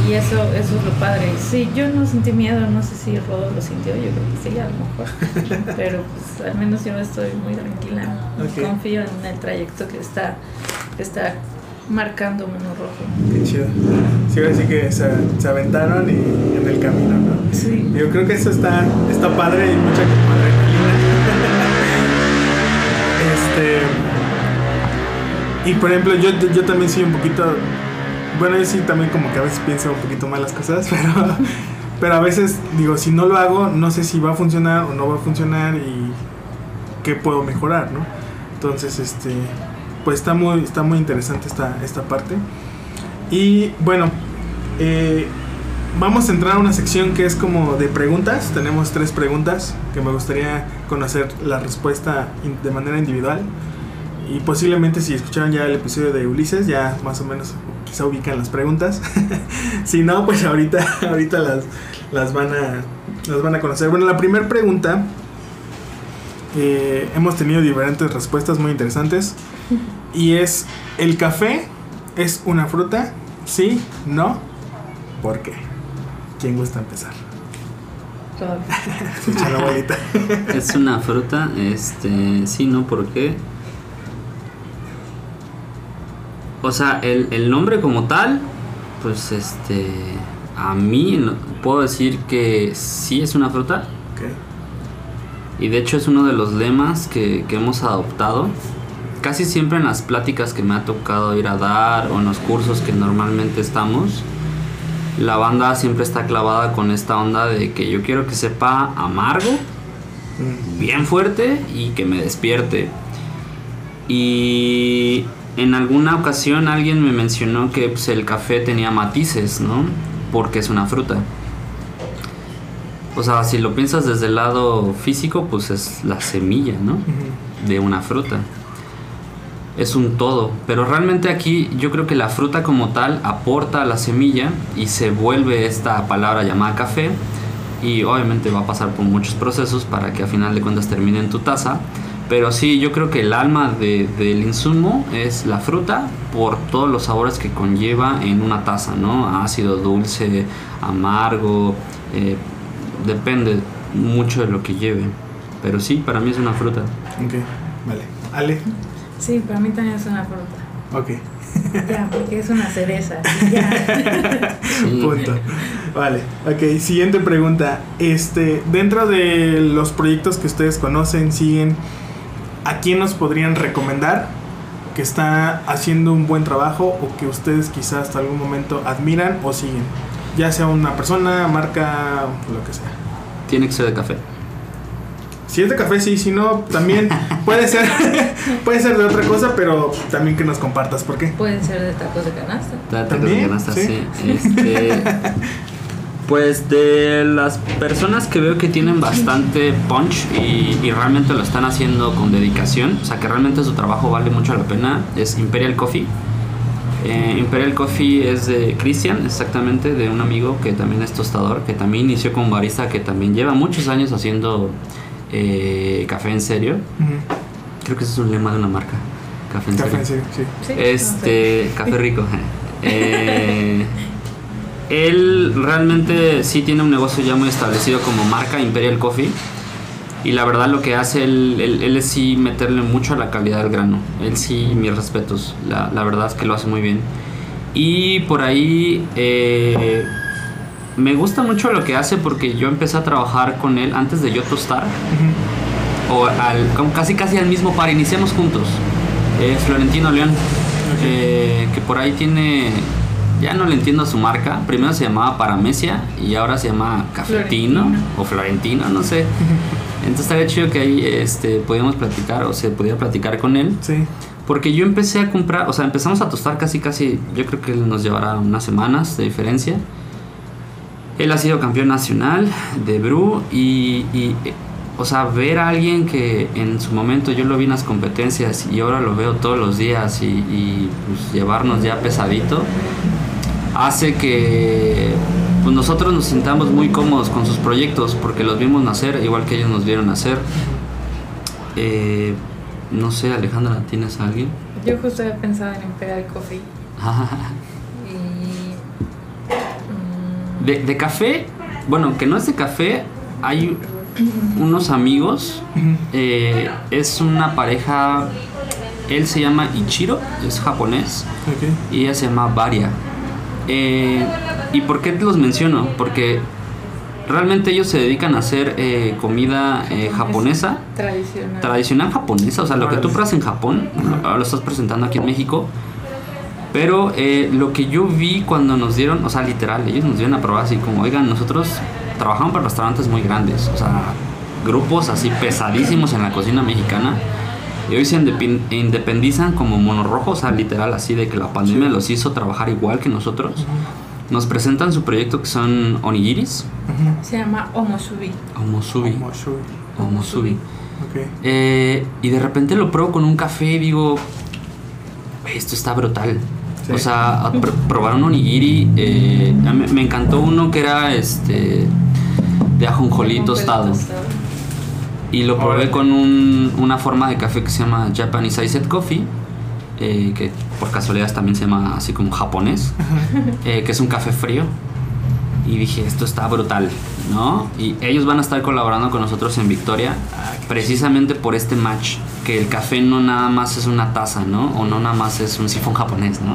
Y eso, eso es lo padre. Sí, yo no sentí miedo, no sé si Rodo lo sintió, yo creo que sí, a lo mejor. Pero pues al menos yo estoy muy tranquila. Ok. Confío en el trayecto que está, que está marcando Mono Rojo. Qué chido. Sí, así que se, se aventaron y en el camino, ¿no? Sí. Yo creo que eso está, está padre y mucha adrenalina. este. Y por ejemplo, yo, yo también soy un poquito. Bueno, yo sí también como que a veces pienso un poquito mal las cosas, pero. Pero a veces digo, si no lo hago, no sé si va a funcionar o no va a funcionar y qué puedo mejorar, ¿no? Entonces, este. pues está muy, está muy interesante esta, esta parte. Y bueno, eh, vamos a entrar a una sección que es como de preguntas. Tenemos tres preguntas que me gustaría conocer la respuesta de manera individual. Y posiblemente si escucharon ya el episodio de Ulises, ya más o menos quizá ubican las preguntas. si no, pues ahorita, ahorita las, las, van a, las van a conocer. Bueno, la primera pregunta, eh, hemos tenido diferentes respuestas muy interesantes. Y es, ¿el café es una fruta? ¿Sí? ¿No? ¿Por qué? ¿Quién gusta empezar? Escucha la abuelita. es una fruta, este, sí, ¿no? ¿Por qué? O sea, el, el nombre como tal, pues este, a mí puedo decir que sí es una fruta. Y de hecho es uno de los lemas que, que hemos adoptado casi siempre en las pláticas que me ha tocado ir a dar o en los cursos que normalmente estamos, la banda siempre está clavada con esta onda de que yo quiero que sepa amargo, mm. bien fuerte y que me despierte. Y en alguna ocasión alguien me mencionó que pues, el café tenía matices, ¿no? Porque es una fruta. O sea, si lo piensas desde el lado físico, pues es la semilla, ¿no? De una fruta es un todo. Pero realmente aquí yo creo que la fruta como tal aporta a la semilla y se vuelve esta palabra llamada café. Y obviamente va a pasar por muchos procesos para que a final de cuentas termine en tu taza. Pero sí, yo creo que el alma del insumo es la fruta por todos los sabores que conlleva en una taza, ¿no? Ácido, dulce, amargo, eh, depende mucho de lo que lleve. Pero sí, para mí es una fruta. Ok, vale. Ale. Sí, para mí también es una fruta. Ok. Ya, porque es una cereza. Ya. Punto. Vale. Ok, siguiente pregunta. Este, dentro de los proyectos que ustedes conocen, siguen, ¿a quién nos podrían recomendar que está haciendo un buen trabajo o que ustedes quizás hasta algún momento admiran o siguen? Ya sea una persona, marca, lo que sea. Tiene que ser de café. Si es de café, sí, si no, también puede ser, puede ser de otra cosa, pero también que nos compartas por qué. Pueden ser de tacos de canasta. De tacos de canasta, sí. Este, pues de las personas que veo que tienen bastante punch y, realmente lo están haciendo con dedicación, o sea que realmente su trabajo vale mucho la pena, es Imperial Coffee. Eh, Imperial Coffee es de Christian, exactamente, de un amigo que también es tostador, que también inició como barista, que también lleva muchos años haciendo eh, café en serio. Creo que ese es un lema de una marca. Café en serio. sí. Este, café rico. Eh, él realmente sí tiene un negocio ya muy establecido como marca Imperial Coffee. Y la verdad lo que hace él, él, es sí meterle mucho a la calidad del grano. Él sí, mis respetos. La, la verdad es que lo hace muy bien. Y por ahí eh, me gusta mucho lo que hace porque yo empecé a trabajar con él antes de yo tostar. O al, casi casi al mismo par, iniciamos juntos. Florentino León. Eh, que por ahí tiene. Ya no le entiendo a su marca. Primero se llamaba Paramesia y ahora se llama Cafetino o Florentino, no sé. Entonces estaría chido que ahí este, podíamos platicar o se podía platicar con él. Sí. Porque yo empecé a comprar, o sea, empezamos a tostar casi, casi, yo creo que nos llevará unas semanas de diferencia. Él ha sido campeón nacional de Bru y, o sea, ver a alguien que en su momento yo lo vi en las competencias y ahora lo veo todos los días y, pues, llevarnos ya pesadito, hace que pues, nosotros nos sintamos muy cómodos con sus proyectos porque los vimos nacer igual que ellos nos vieron nacer. Eh, no sé, Alejandra, ¿tienes a alguien? Yo justo había pensado en Imperial Coffee. De, café, bueno, que no es de café, hay unos amigos, eh, es una pareja, él se llama Ichiro, es japonés, y ella se llama Varia. Eh, ¿Y por qué te los menciono? Porque realmente ellos se dedican a hacer eh, comida japonesa. Tradicional. Tradicional japonesa, o sea, lo que tú pruebas en Japón, ahora lo estás presentando aquí en México pero eh, lo que yo vi cuando nos dieron, o sea, literal, ellos nos dieron a probar así como, oigan, nosotros trabajamos para restaurantes muy grandes, o sea, grupos así pesadísimos en la cocina mexicana. Y hoy se independizan como monorrojos, o sea, literal así de que la pandemia los hizo trabajar igual que nosotros. Nos presentan su proyecto que son onigiris, Se llama Omosubi. omusubi, Omoshui. omusubi. Ok. Eh, y de repente lo pruebo con un café y digo, "Güey, esto está brutal. Sí. O sea, a pr- probar un onigiri, eh, me encantó uno que era este de ajonjolí tostado. Y lo probé con un- una forma de café que se llama Japanese Iced Coffee, eh, que por casualidad también se llama así como japonés, eh, que es un café frío. Y dije, esto está brutal, ¿no? Y ellos van a estar colaborando con nosotros en Victoria, precisamente por este match, que el café no nada más es una taza, ¿no? O no nada más es un sifón japonés, ¿no?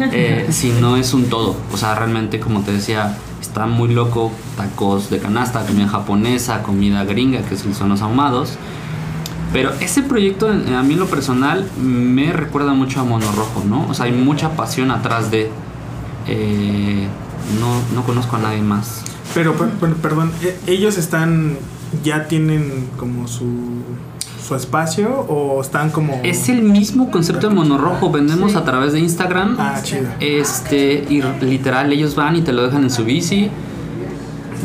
Eh, sino es un todo. O sea, realmente, como te decía, está muy loco, tacos de canasta, comida japonesa, comida gringa, que son los ahumados. Pero ese proyecto, a mí en lo personal, me recuerda mucho a Mono Rojo, ¿no? O sea, hay mucha pasión atrás de... eh, no, no conozco a nadie más. Pero, per- per- perdón, ¿e- ¿ellos están, ya tienen como su, su espacio o están como... Es el mismo concepto de Mono Rojo, vendemos Sí. a través de Instagram. Ah, chido. Este, y literal, ellos van y te lo dejan en su bici.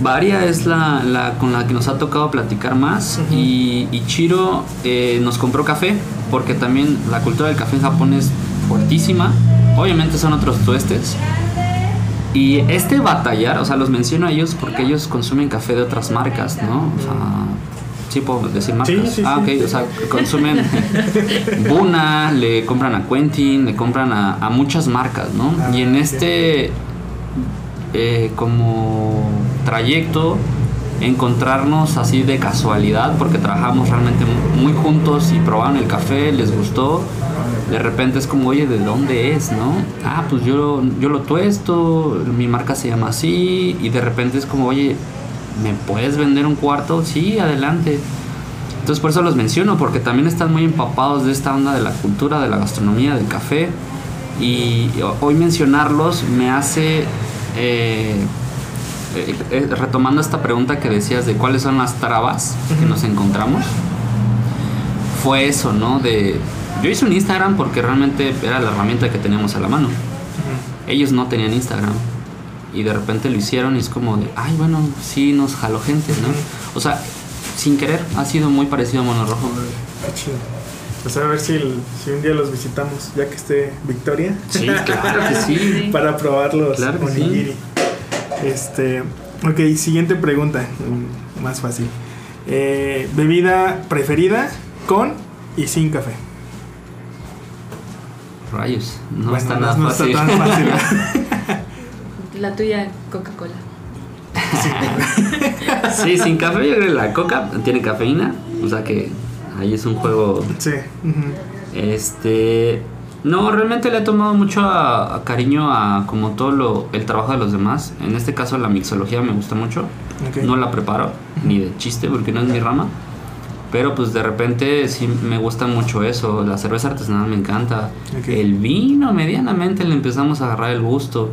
Varia es la, la con la que nos ha tocado platicar más. Y, y Chiro eh, nos compró café, porque también la cultura del café en Japón es fuertísima. Obviamente son otros tuestes. Y este batallar, o sea, los menciono a ellos porque ellos consumen café de otras marcas, ¿no? O sea, sí puedo decir marcas. Sí, sí, ah, sí. ok, o sea, consumen Buna, le compran a Quentin, le compran a, a muchas marcas, ¿no? Ah, y en este eh, como trayecto encontrarnos así de casualidad porque trabajamos realmente mu- muy juntos y probaron el café, les gustó. De repente es como, oye, ¿de dónde es, no? Ah, pues yo, yo lo tuesto, mi marca se llama así, y de repente es como, oye, ¿me puedes vender un cuarto? Sí, adelante. Entonces por eso los menciono, porque también están muy empapados de esta onda de la cultura, de la gastronomía, del café. Y hoy mencionarlos me hace, eh, eh, eh, retomando esta pregunta que decías de cuáles son las trabas que nos encontramos, fue eso, ¿no? De, yo hice un Instagram porque realmente era la herramienta que teníamos a la mano. Ellos no tenían Instagram. Y de repente lo hicieron y es como de, ay, bueno, sí nos jaló gente, ¿no? O sea, sin querer, ha sido muy parecido a Mono Rojo. Chido. Pues a ver si, el- si un día los visitamos, ya que esté Victoria. Sí, claro que sí. para probar los Claro que sí. Este, ok, siguiente pregunta, más fácil. Eh, bebida preferida con y sin café. Rayos, no Bueno, está nada no fácil. está tan fácil. La tuya, Coca-Cola. sí, sin café, yo creo que la coca tiene cafeína, o sea que ahí es un juego. sí. Este. No, realmente le he tomado mucho a- a cariño a como todo lo, el trabajo de los demás. En este caso la mixología me gusta mucho. No la preparo, ni de chiste, porque no es mi rama. Pero pues de repente sí me gusta mucho eso. La cerveza artesanal me encanta. Ok. El vino medianamente le empezamos a agarrar el gusto.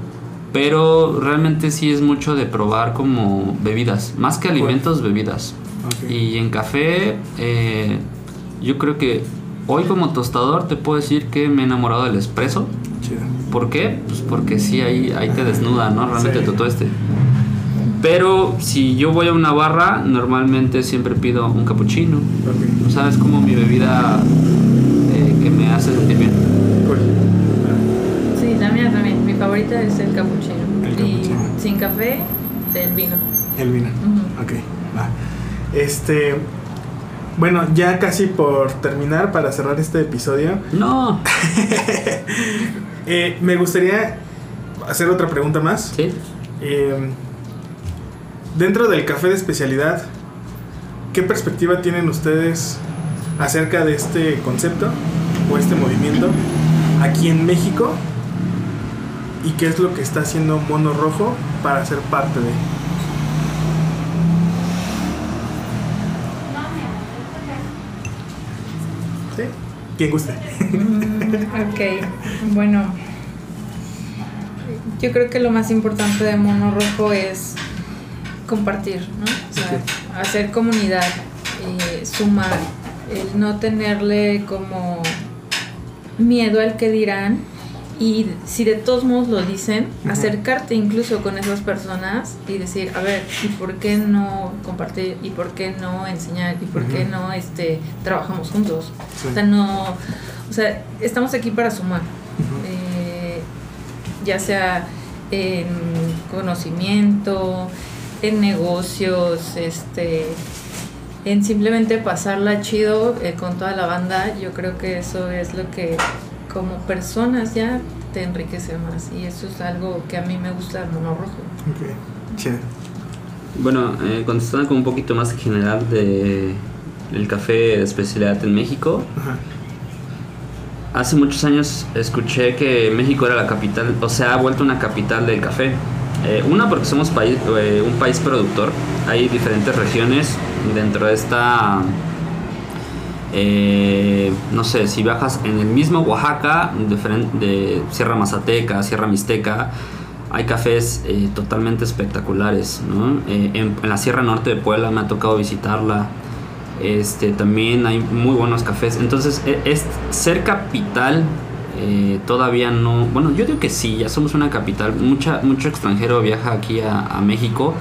Pero realmente sí es mucho de probar como bebidas. Más que alimentos, bebidas. Y en café, eh, yo creo que hoy como tostador te puedo decir que me he enamorado del espresso. Chido. ¿Por qué? Pues porque sí, ahí, ahí te desnuda, ¿no? Realmente Sí. tu tueste. Pero si yo voy a una barra, normalmente siempre pido un cappuccino. Ok. O sea, es como mi bebida eh, que me hace sentir bien. Cool. Sí, la mía también. Mi favorita es el cappuccino. El y sin café, del vino. El vino. Ujú. Ok, va. Este. Bueno, ya casi por terminar, para cerrar este episodio, No. eh, me gustaría hacer otra pregunta más. ¿Sí? Eh, dentro del café de especialidad, ¿qué perspectiva tienen ustedes acerca de este concepto o este movimiento aquí en México? ¿Y qué es lo que está haciendo Mono Rojo para ser parte de? ¿Sí? Quien guste. Mm, ok, bueno. Yo creo que lo más importante de Mono Rojo es compartir, ¿no? O sea, hacer comunidad, eh, sumar, el no tenerle como miedo al que dirán y si de todos modos lo dicen, acercarte incluso con esas personas y decir, a ver, ¿y por qué no compartir? ¿Y por qué no enseñar? ¿Y por qué no este, trabajamos juntos? O sea, no, o sea, estamos aquí para sumar, eh, ya sea en conocimiento, en negocios, este, en simplemente pasarla chido eh, con toda la banda, yo creo que eso es lo que como personas ya te enriquece más y eso es algo que a mí me gusta del mono rojo. Okay. Bueno, eh, contestando con un poquito más general de el café de especialidad en México. Hace muchos años escuché que México era la capital, o sea, ha vuelto una capital del café. Eh, una porque somos país, eh, un país productor, hay diferentes regiones dentro de esta eh, no sé, si viajas en el mismo Oaxaca, de, Sierra Mazateca, Sierra Mixteca, hay cafés eh, totalmente espectaculares. Eh, en, la Sierra Norte de Puebla me ha tocado visitarla. Este, también hay muy buenos cafés. Entonces, e, es, ser capital todavía no. Bueno, yo digo que sí, ya somos una capital. Mucha, mucho extranjero viaja aquí a México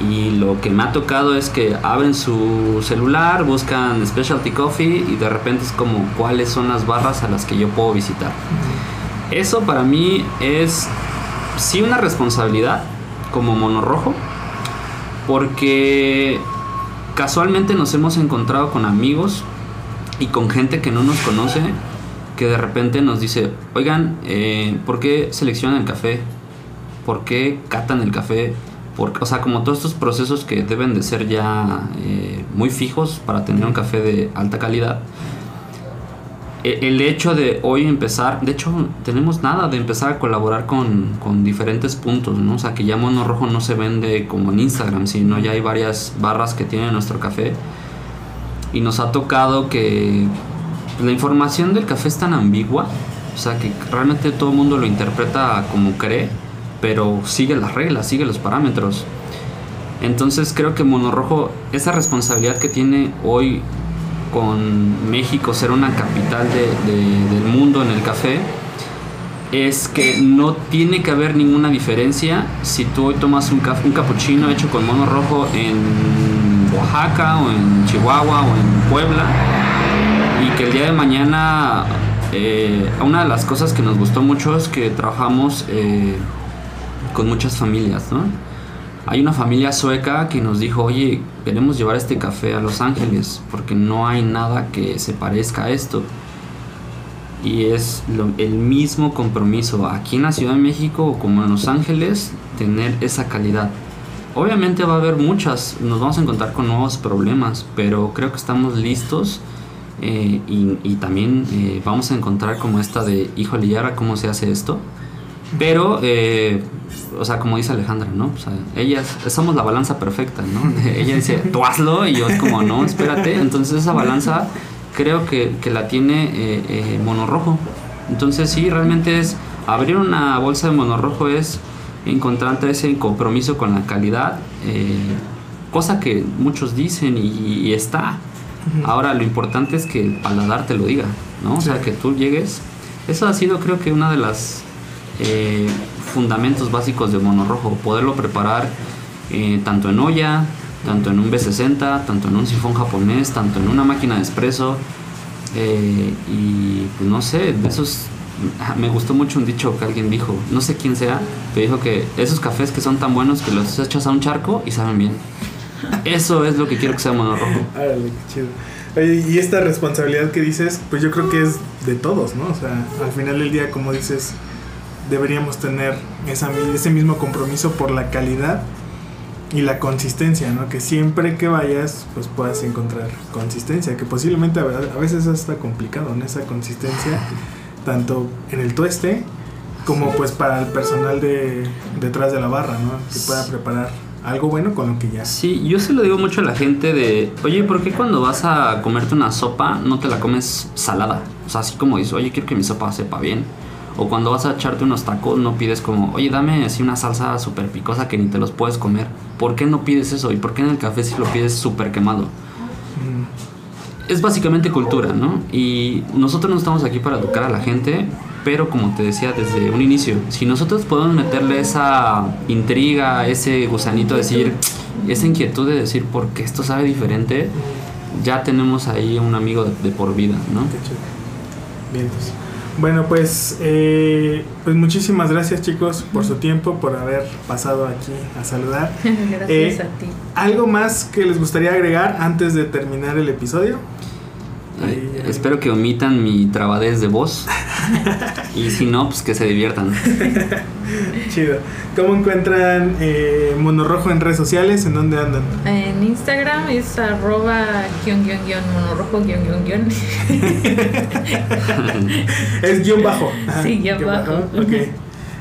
y lo que me ha tocado es que abren su celular, buscan Specialty Coffee y de repente es como cuáles son las barras a las que yo puedo visitar. Eso para mí es sí una responsabilidad como monorrojo porque casualmente nos hemos encontrado con amigos y con gente que no nos conoce que de repente nos dice, oigan, eh, ¿por qué seleccionan el café? ¿Por qué catan el café? O sea, como todos estos procesos que deben de ser ya eh, muy fijos para tener un café de alta calidad. E, el hecho de hoy empezar, de hecho tenemos nada de empezar a colaborar con, con, diferentes puntos, ¿no? O sea, que ya Mono Rojo no se vende como en Instagram, sino ya hay varias barras que tiene nuestro café. Y nos ha tocado que la información del café es tan ambigua, o sea, que realmente todo el mundo lo interpreta como cree pero sigue las reglas, sigue los parámetros. Entonces creo que Monorrojo, esa responsabilidad que tiene hoy con México ser una capital del mundo en el café, es que no tiene que haber ninguna diferencia si tú hoy tomas un, un cappuccino hecho con mono rojo en Oaxaca o en Chihuahua o en Puebla y que el día de mañana eh, una de las cosas que nos gustó mucho es que trabajamos eh, con muchas familias, ¿no? Hay una familia sueca que nos dijo, oye, queremos llevar este café a Los Ángeles porque no hay nada que se parezca a esto. Y es el mismo compromiso aquí en la Ciudad de México como en Los Ángeles, tener esa calidad. Obviamente va a haber muchas, nos vamos a encontrar con nuevos problemas, pero creo que estamos listos eh, y, también eh, vamos a encontrar como esta de, híjole, ¿y ahora cómo se hace esto? Pero, eh, o sea, como dice Alejandra, ¿no? O sea, ellas, somos la balanza perfecta, ¿no? Ella dice, tú hazlo, y yo es como, no, espérate. Entonces esa balanza creo que, que la tiene eh, eh, monorrojo. Entonces sí, realmente es, abrir una bolsa de monorrojo es encontrar ese compromiso con la calidad, eh, cosa que muchos dicen y, está. Ahora lo importante es que el paladar te lo diga, ¿no? O sea, que tú llegues. Eso ha sido creo que una de las eh, fundamentos básicos de mono rojo, poderlo preparar eh, tanto en olla, tanto en un B60, tanto en un sifón japonés, tanto en una máquina de espresso. Eh, y pues no sé, de esos me gustó mucho un dicho que alguien dijo, no sé quién sea, pero dijo que esos cafés que son tan buenos que los echas a un charco y saben bien. Eso es lo que quiero que sea mono rojo. y esta responsabilidad que dices, pues yo creo que es de todos, ¿no? O sea, al final del día, como dices, deberíamos tener esa, ese mismo compromiso por la calidad y la consistencia, ¿no? Que siempre que vayas, pues puedas encontrar consistencia, que posiblemente a veces está complicado, en Esa consistencia, tanto en el tueste como pues para el personal de detrás de la barra, ¿no? Que pueda preparar algo bueno con lo que ya. Sí, yo se lo digo mucho a la gente de, oye, ¿por qué cuando vas a comerte una sopa no te la comes salada? O sea, así como dices, oye, quiero que mi sopa sepa bien o cuando vas a echarte unos tacos, no pides como, oye, dame así una salsa súper picosa que ni te los puedes comer. ¿Por qué no pides eso? ¿Y por qué en el café si lo pides súper quemado? es básicamente cultura, ¿no? Y nosotros no estamos aquí para educar a la gente, pero como te decía desde un inicio, si nosotros podemos meterle esa intriga, ese gusanito de decir, esa inquietud de decir por qué esto sabe diferente, ya tenemos ahí un amigo de, de por vida, ¿no? Bien, pues. Bueno, pues, eh, pues muchísimas gracias chicos por su tiempo, por haber pasado aquí a saludar. Gracias Eh, a ti. ¿Algo más que les gustaría agregar antes de terminar el episodio? Espero que omitan mi trabadez de voz y si no, pues que se diviertan. Chido. ¿Cómo encuentran eh, Monorrojo en redes sociales? ¿En dónde andan? En Instagram es arroba guion guion guion monorrojo guion guion guion. Es guion bajo. Ajá, Sí, guion bajo. Ok.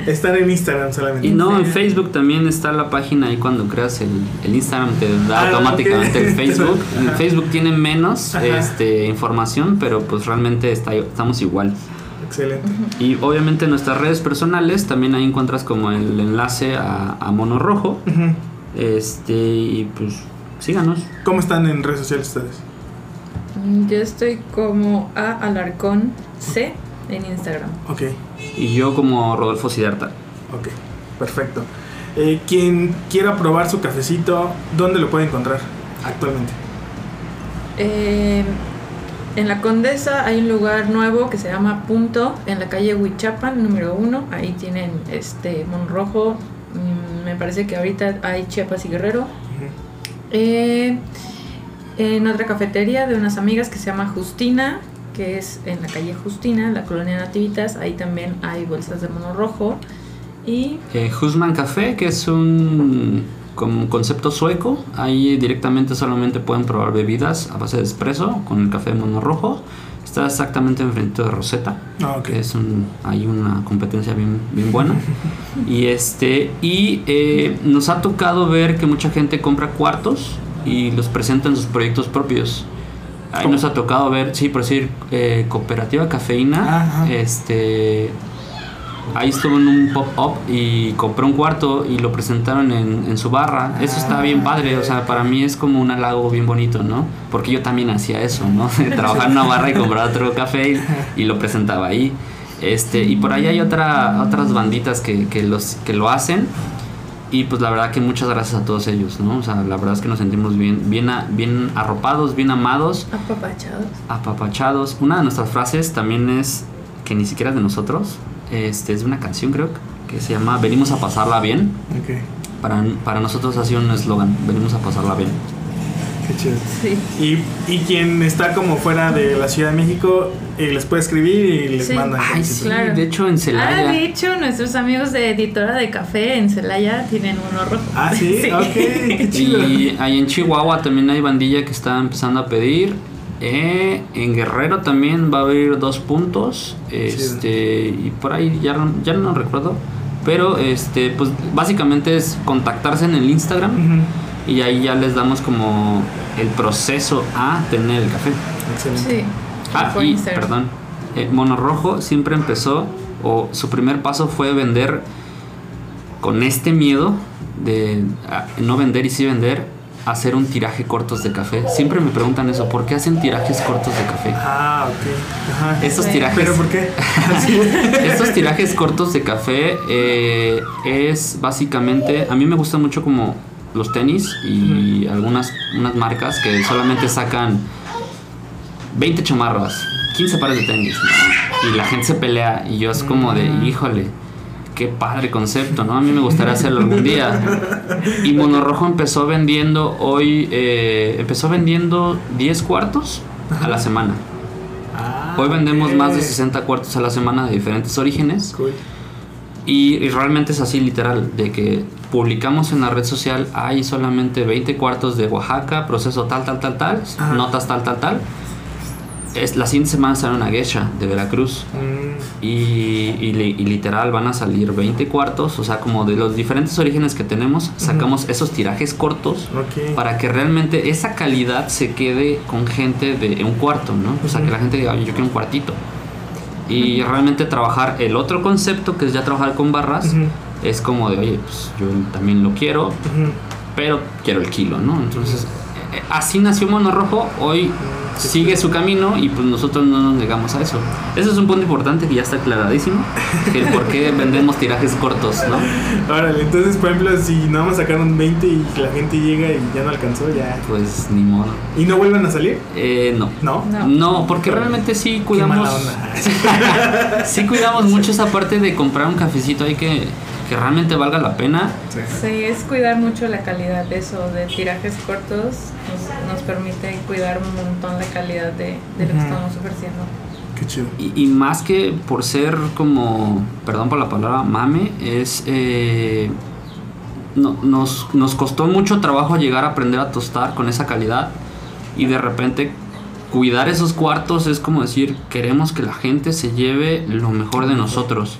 Están en Instagram solamente. Y no, en. Facebook también está la página ahí cuando creas el, el Instagram te da Ah, automáticamente el Facebook. En. Facebook tiene menos este, información, pero pues realmente está, estamos igual. Excelente. Y obviamente en nuestras redes personales también ahí encuentras como el enlace a, a Mono Rojo. Este, y pues síganos. ¿Cómo están en redes sociales ustedes? Yo estoy como a Alarcón C en Instagram. Ok, Y yo como Rodolfo Sidarta. ok, perfecto. Eh, quien quiera probar su cafecito, ¿dónde lo puede encontrar actualmente? Eh, en la Condesa hay un lugar nuevo que se llama Punto, en la calle Huichapan, número uno. Ahí tienen este Monrojo. mm, Me parece que ahorita hay Chiapas y Guerrero. Ujú. Eh, en otra cafetería de unas amigas que se llama Justina, que es en la calle Justina, en la colonia Nativitas. Ahí también hay bolsas de mono rojo. Y Eh, Husman Café, que es un como concepto sueco. Ahí directamente solamente pueden probar bebidas a base de espresso con el café mono rojo. Está exactamente enfrente de Rosetta. Ah, ok. que es un, hay una competencia bien, bien buena. y este y eh, nos ha tocado ver que mucha gente compra cuartos y los presenta en sus proyectos propios. Ahí ¿Cómo? nos ha tocado ver, sí, por decir, eh, Cooperativa Cafeína, Ajá. este ahí estuvo en un pop-up y compré un cuarto y lo presentaron en, en su barra. Eso está bien padre, o sea, para mí es como un halago bien bonito, ¿no? Porque yo también hacía eso, ¿no? Trabajar en una barra y comprar otro café y, y lo presentaba ahí. Este, y por ahí hay otra, otras banditas que, que, los, que lo hacen. Y pues la verdad que muchas gracias a todos ellos, ¿no? O sea, la verdad es que nos sentimos bien, bien, a- bien arropados, bien amados, apapachados. apapachados. Una de nuestras frases también es, que ni siquiera es de nosotros, este, es de una canción creo, que se llama Venimos a pasarla bien. Ok, Para, para nosotros ha sido un eslogan, venimos a pasarla bien. Qué chido. Sí. Y, y quien está como fuera de la Ciudad de México, eh, les puede escribir y les Sí. mandan. Ay, sí, Claro. de hecho en Ah, Celaya. de hecho, nuestros amigos de Editora de Café en Celaya tienen uno rojo. Ah, sí, ok, qué chido. Y ahí en Chihuahua también hay bandilla que está empezando a pedir. Eh, en Guerrero también va a haber dos puntos. Este, y por ahí ya, no- ya no recuerdo. Pero este, pues básicamente es contactarse en el Instagram Ujú. Y ahí ya les damos como el proceso a tener el café. Excelente. Sí. Ah, y perdón. eh, Mono Rojo siempre empezó, o su primer paso fue vender con este miedo de ah, no vender y sí vender, hacer un tiraje cortos de café. Siempre me preguntan eso, ¿por qué hacen tirajes cortos de café? Ah, ok. Ajá. Estos Sí. tirajes, ¿Pero por qué? Estos tirajes cortos de café eh, es básicamente, a mí me gusta mucho como los tenis y algunas unas marcas que solamente sacan 20 chamarras, 15 pares de tenis, ¿no? y la gente se pelea y yo es como de, híjole, qué padre concepto, ¿no? A mí me gustaría hacerlo algún día. Y Monorrojo empezó vendiendo hoy, eh, empezó vendiendo 10 cuartos a la semana. Ah, Hoy vendemos más de 60 cuartos a la semana de diferentes orígenes. Cool. Y, y realmente es así literal, de que publicamos en la red social, hay solamente 20 cuartos de Oaxaca, proceso tal, tal, tal, tal, Ajá. notas tal, tal, tal. Es, la siguiente semana sale una geisha de Veracruz. Mm, Y, y y literal van a salir 20 cuartos, o sea, como de los diferentes orígenes que tenemos, sacamos esos tirajes cortos ok. para que realmente esa calidad se quede con gente de un cuarto, ¿no? O sea, que la gente diga, yo quiero un cuartito. Y realmente trabajar el otro concepto, que es ya trabajar con barras. Es como de, oye, pues yo también lo quiero, pero quiero el kilo, ¿no? Entonces, eh, así nació Mono Rojo. Hoy sigue su camino y pues nosotros no nos negamos a eso. Eso es un punto importante que ya está aclaradísimo, el por qué vendemos tirajes cortos, ¿no? Órale, entonces, por ejemplo, si nada más sacaron 20 y la gente llega y ya no alcanzó, ya. Pues ni modo. ¿Y no vuelven a salir? Eh, no. ¿No? No. No, porque realmente sí cuidamos. mala onda. sí cuidamos mucho esa parte de comprar un cafecito ahí que, que realmente valga la pena. Sí. Sí, es cuidar mucho la calidad de eso, de tirajes cortos, nos, nos permite cuidar un montón la calidad de, de lo que estamos ofreciendo. Qué chido. Y, y más que por ser como, perdón por la palabra, mame, es... eh, no- nos, nos costó mucho trabajo llegar a aprender a tostar con esa calidad y de repente cuidar esos cuartos es como decir, queremos que la gente se lleve lo mejor de nosotros.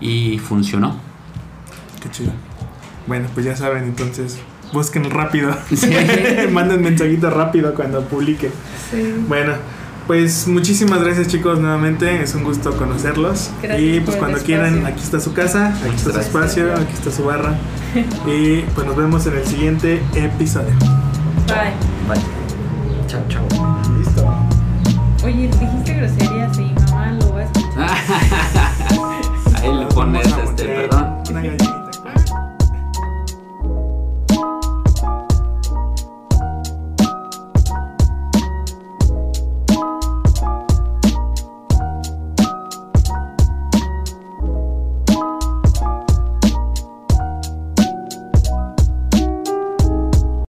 Y funcionó. Qué chido. Bueno, pues ya saben, entonces, busquen rápido. Sí. Manden mensajito rápido cuando publiquen. Sí. Bueno, pues muchísimas gracias chicos nuevamente, es un gusto conocerlos. Gracias y pues cuando quieran, aquí está su casa, aquí está su espacio, aquí está su barra. y pues nos vemos en el siguiente episodio. Bye. Bye. Chao, chao. Listo. Oye, dijiste groserías y mamá lo va a escuchar. A este, perdón. una.